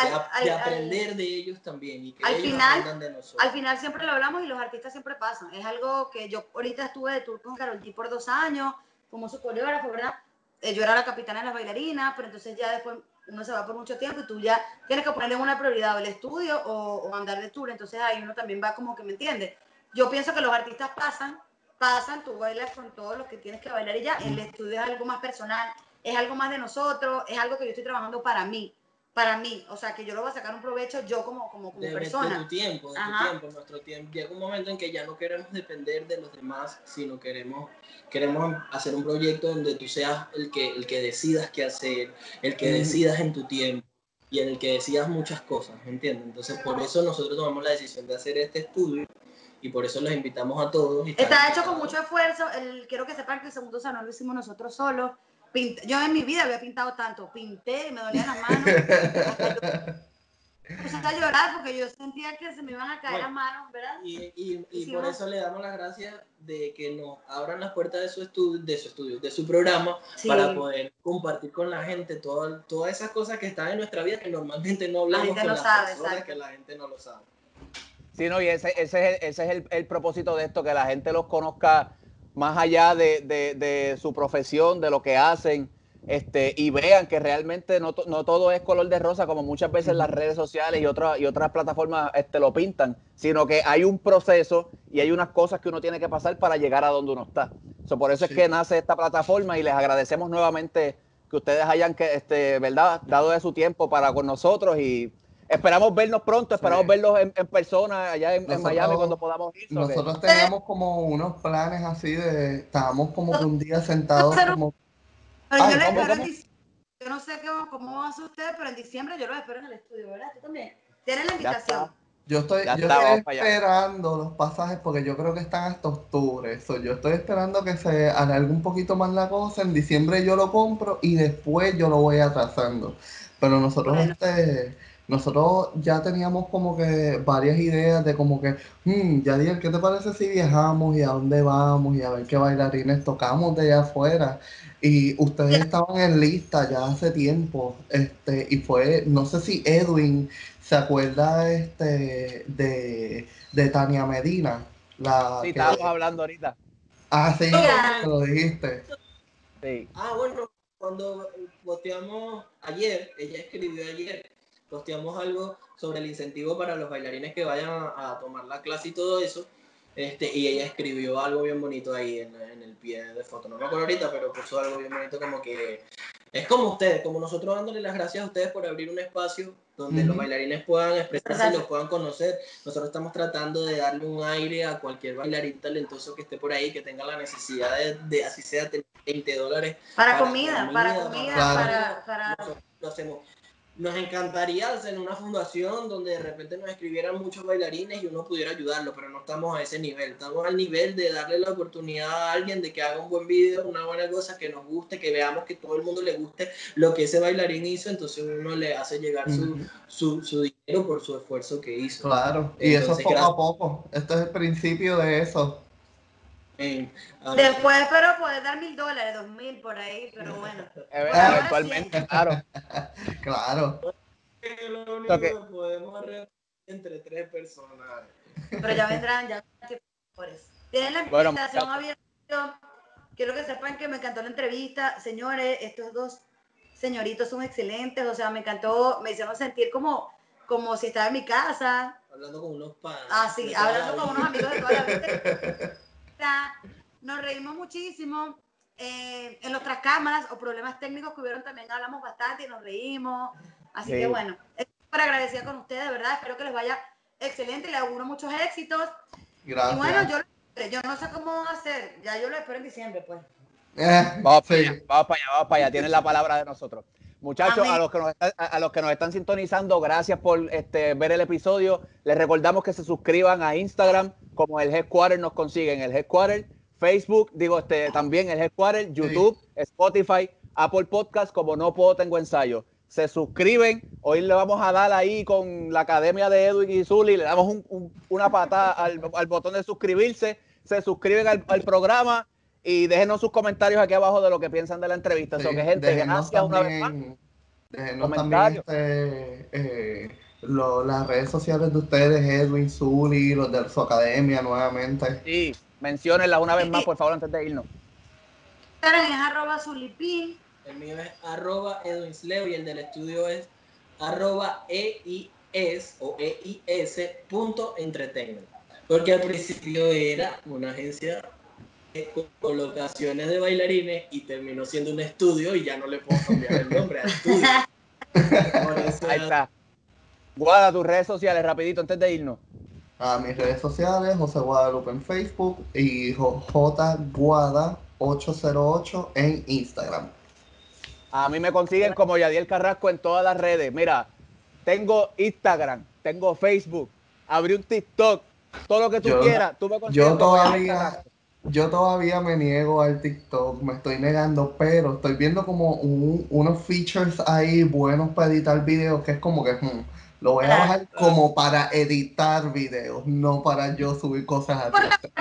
Speaker 3: de, aprender de ellos también y que
Speaker 4: al
Speaker 3: ellos
Speaker 4: final,
Speaker 3: de nosotros.
Speaker 4: Al final siempre lo hablamos y los artistas siempre pasan. Es algo que yo ahorita estuve de tour con Carol G por dos años, como su coreógrafo, ¿verdad? Eh, yo era la capitana de las bailarinas, pero entonces ya después uno se va por mucho tiempo y tú ya tienes que ponerle una prioridad el estudio o, o andar de tour, entonces ahí uno también va como que me entiende. Yo pienso que los artistas pasan pasan, tú bailas con todos los que tienes que bailar y ya, el estudio es algo más personal, es algo más de nosotros, es algo que yo estoy trabajando para mí, para mí, o sea, que yo lo voy a sacar un provecho yo como, como, como persona.
Speaker 3: De tu tiempo, de tu tiempo, nuestro tiempo. Llega un momento en que ya no queremos depender de los demás, sino queremos, queremos hacer un proyecto donde tú seas el que, el que decidas qué hacer, el que decidas en tu tiempo y en el que decidas muchas cosas, ¿me entiendes? Entonces, por eso nosotros tomamos la decisión de hacer este estudio y por eso los invitamos a todos.
Speaker 4: Está hecho con mucho esfuerzo. El, quiero que sepan que el segundo salón lo hicimos nosotros solos. Yo en mi vida había pintado tanto. Pinté y me dolían las manos. Empecé a llorar porque yo sentía que se me iban a caer las manos, ¿verdad?
Speaker 3: Y, y, por eso le damos las gracias de que nos abran las puertas de su estudio, de su estudio, de su programa, para poder compartir con la gente todas esas cosas que están en nuestra vida que normalmente no hablamos con las personas, que la gente no lo sabe.
Speaker 1: Sí, no, y ese, ese es, el, ese es el, propósito de esto, que la gente los conozca más allá de, su profesión, de lo que hacen, este, y vean que realmente no, todo es color de rosa, como muchas veces las redes sociales y, otras y otras plataformas este, lo pintan, sino que hay un proceso y hay unas cosas que uno tiene que pasar para llegar a donde uno está. por eso es que nace esta plataforma y les agradecemos nuevamente que ustedes hayan que, este, ¿verdad? dado de su tiempo para con nosotros y Esperamos vernos pronto, esperamos verlos en, persona allá en, Miami cuando podamos ir.
Speaker 2: Nosotros teníamos como unos planes así de, estábamos como que un día sentados como...
Speaker 4: yo, no sé cómo, va a ser usted, pero en diciembre yo lo espero en el estudio, ¿verdad? Tú también. Tienes la invitación.
Speaker 2: Yo estoy, yo estoy esperando los pasajes porque yo creo que están hasta octubre. yo estoy esperando que se alargue un poquito más la cosa. En diciembre yo lo compro y después yo lo voy atrasando. Pero nosotros este nosotros ya teníamos como que varias ideas de como que, hmm, Yadiel, ¿qué te parece si viajamos y a dónde vamos y a ver qué bailarines tocamos de allá afuera? Y ustedes estaban en lista ya hace tiempo, este, y fue, no sé si Edwin se acuerda este de, de Tania Medina. La
Speaker 1: sí, estábamos hablando ahorita.
Speaker 2: Ah, sí, lo dijiste.
Speaker 3: Sí. Ah, bueno, cuando posteamos ayer, ella escribió ayer posteamos algo sobre el incentivo para los bailarines que vayan a, tomar la clase y todo eso. Este, y ella escribió algo bien bonito ahí en, el pie de foto. No me acuerdo ahorita, pero puso algo bien bonito como que es como ustedes, como nosotros dándole las gracias a ustedes por abrir un espacio donde los bailarines puedan expresarse y los puedan conocer. Nosotros estamos tratando de darle un aire a cualquier bailarín talentoso que esté por ahí, que tenga la necesidad de, así sea, 20 dólares.
Speaker 4: Para, comida, para comida, para, para...
Speaker 3: lo hacemos nos encantaría hacer una fundación donde de repente nos escribieran muchos bailarines y uno pudiera ayudarlo, pero no estamos a ese nivel. Estamos al nivel de darle la oportunidad a alguien de que haga un buen video, una buena cosa, que nos guste, que veamos que todo el mundo le guste lo que ese bailarín hizo, entonces uno le hace llegar su, su, dinero por su esfuerzo que hizo.
Speaker 2: Claro, y eso es poco a poco. Esto es el principio de eso.
Speaker 4: Después, pero puedes dar mil dólares, dos mil por ahí, pero bueno.
Speaker 1: Eventualmente, claro.
Speaker 2: claro.
Speaker 3: Lo único que podemos entre tres personas.
Speaker 4: Pero ya vendrán, ya Tienen la
Speaker 1: Bueno,
Speaker 4: invitación abierta. Quiero que sepan que me encantó la entrevista. Señores, estos dos señoritos son excelentes. O sea, me encantó, me hicieron sentir como, como si estaba en mi casa.
Speaker 3: Hablando con unos padres.
Speaker 4: Ah, sí, hablando con unos amigos de toda la vida. Nos reímos muchísimo. Eh, en nuestras cámaras o problemas técnicos que hubieron también hablamos bastante y nos reímos. Así
Speaker 1: Sí.
Speaker 4: que bueno, estoy súper agradecida con ustedes, de verdad. Espero que les vaya excelente. Les auguro muchos éxitos.
Speaker 2: Gracias.
Speaker 4: Y bueno, yo, yo no sé cómo hacer. Ya yo lo espero en diciembre, pues.
Speaker 2: Eh,
Speaker 1: Vamos para allá, vamos para allá, vamos para allá. Tienen la palabra de nosotros. Muchachos, a los, que nos a, a los que nos están sintonizando, gracias por este, ver el episodio. Les recordamos que se suscriban a Instagram, como el Headquarter nos consiguen, el Headquarter, Facebook, digo, este, también el Headquarter, YouTube, Spotify, Apple Podcast, como no puedo, tengo ensayo. Se suscriben, hoy le vamos a dar ahí con la academia de Edwin y Zully, le damos un- un- una patada al, al botón de suscribirse, se suscriben al, al programa y déjenos sus comentarios aquí abajo de lo que piensan de la entrevista.
Speaker 2: Sí,
Speaker 1: So que gente,
Speaker 2: déjenos
Speaker 1: gracias una vez más.
Speaker 2: déjenos también
Speaker 1: Comentarios.
Speaker 2: este, eh, lo- las redes sociales de ustedes, Edwin, Zuli, los de su academia nuevamente.
Speaker 1: Sí, menciónenlas una vez más, por favor, antes de irnos.
Speaker 4: Es arroba zulipin.
Speaker 3: El mío es arroba edwinsleo y el del estudio es arroba eis o eis punto entertainment. Porque al principio era una agencia colocaciones de bailarines y terminó siendo un estudio y ya no le puedo cambiar el nombre al estudio. Por eso
Speaker 1: Ahí está. Guada, tus redes sociales, rapidito, antes de irnos.
Speaker 2: A mis redes sociales, José Guadalupe en Facebook y JGuada808 en Instagram.
Speaker 1: A mí me consiguen como Yadiel Carrasco en todas las redes. Mira, tengo Instagram, tengo Facebook, abrí un TikTok, todo lo que tú
Speaker 2: Yo-
Speaker 1: quieras. Tú me consigues
Speaker 2: Yo todavía. Yo todavía me niego al TikTok, me estoy negando, pero estoy viendo como un- unos features ahí buenos para editar videos que es como que hmm, lo voy a bajar como para editar videos, no para yo subir cosas a TikTok.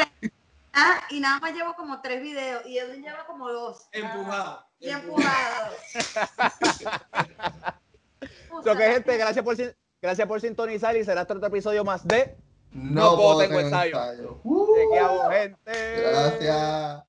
Speaker 4: Ah, y nada más llevo como tres videos y Edwin lleva como dos.
Speaker 3: empujada.
Speaker 4: Y
Speaker 3: empujada.
Speaker 4: empujados.
Speaker 1: So que, gente, gracias por, gracias por sintonizar y será hasta otro episodio más de
Speaker 2: No,
Speaker 1: puedo,
Speaker 2: puedo
Speaker 1: tengo
Speaker 2: tener
Speaker 1: ensayo.
Speaker 2: ensayo. Uh,
Speaker 1: Chequeamos, gente.
Speaker 2: gracias.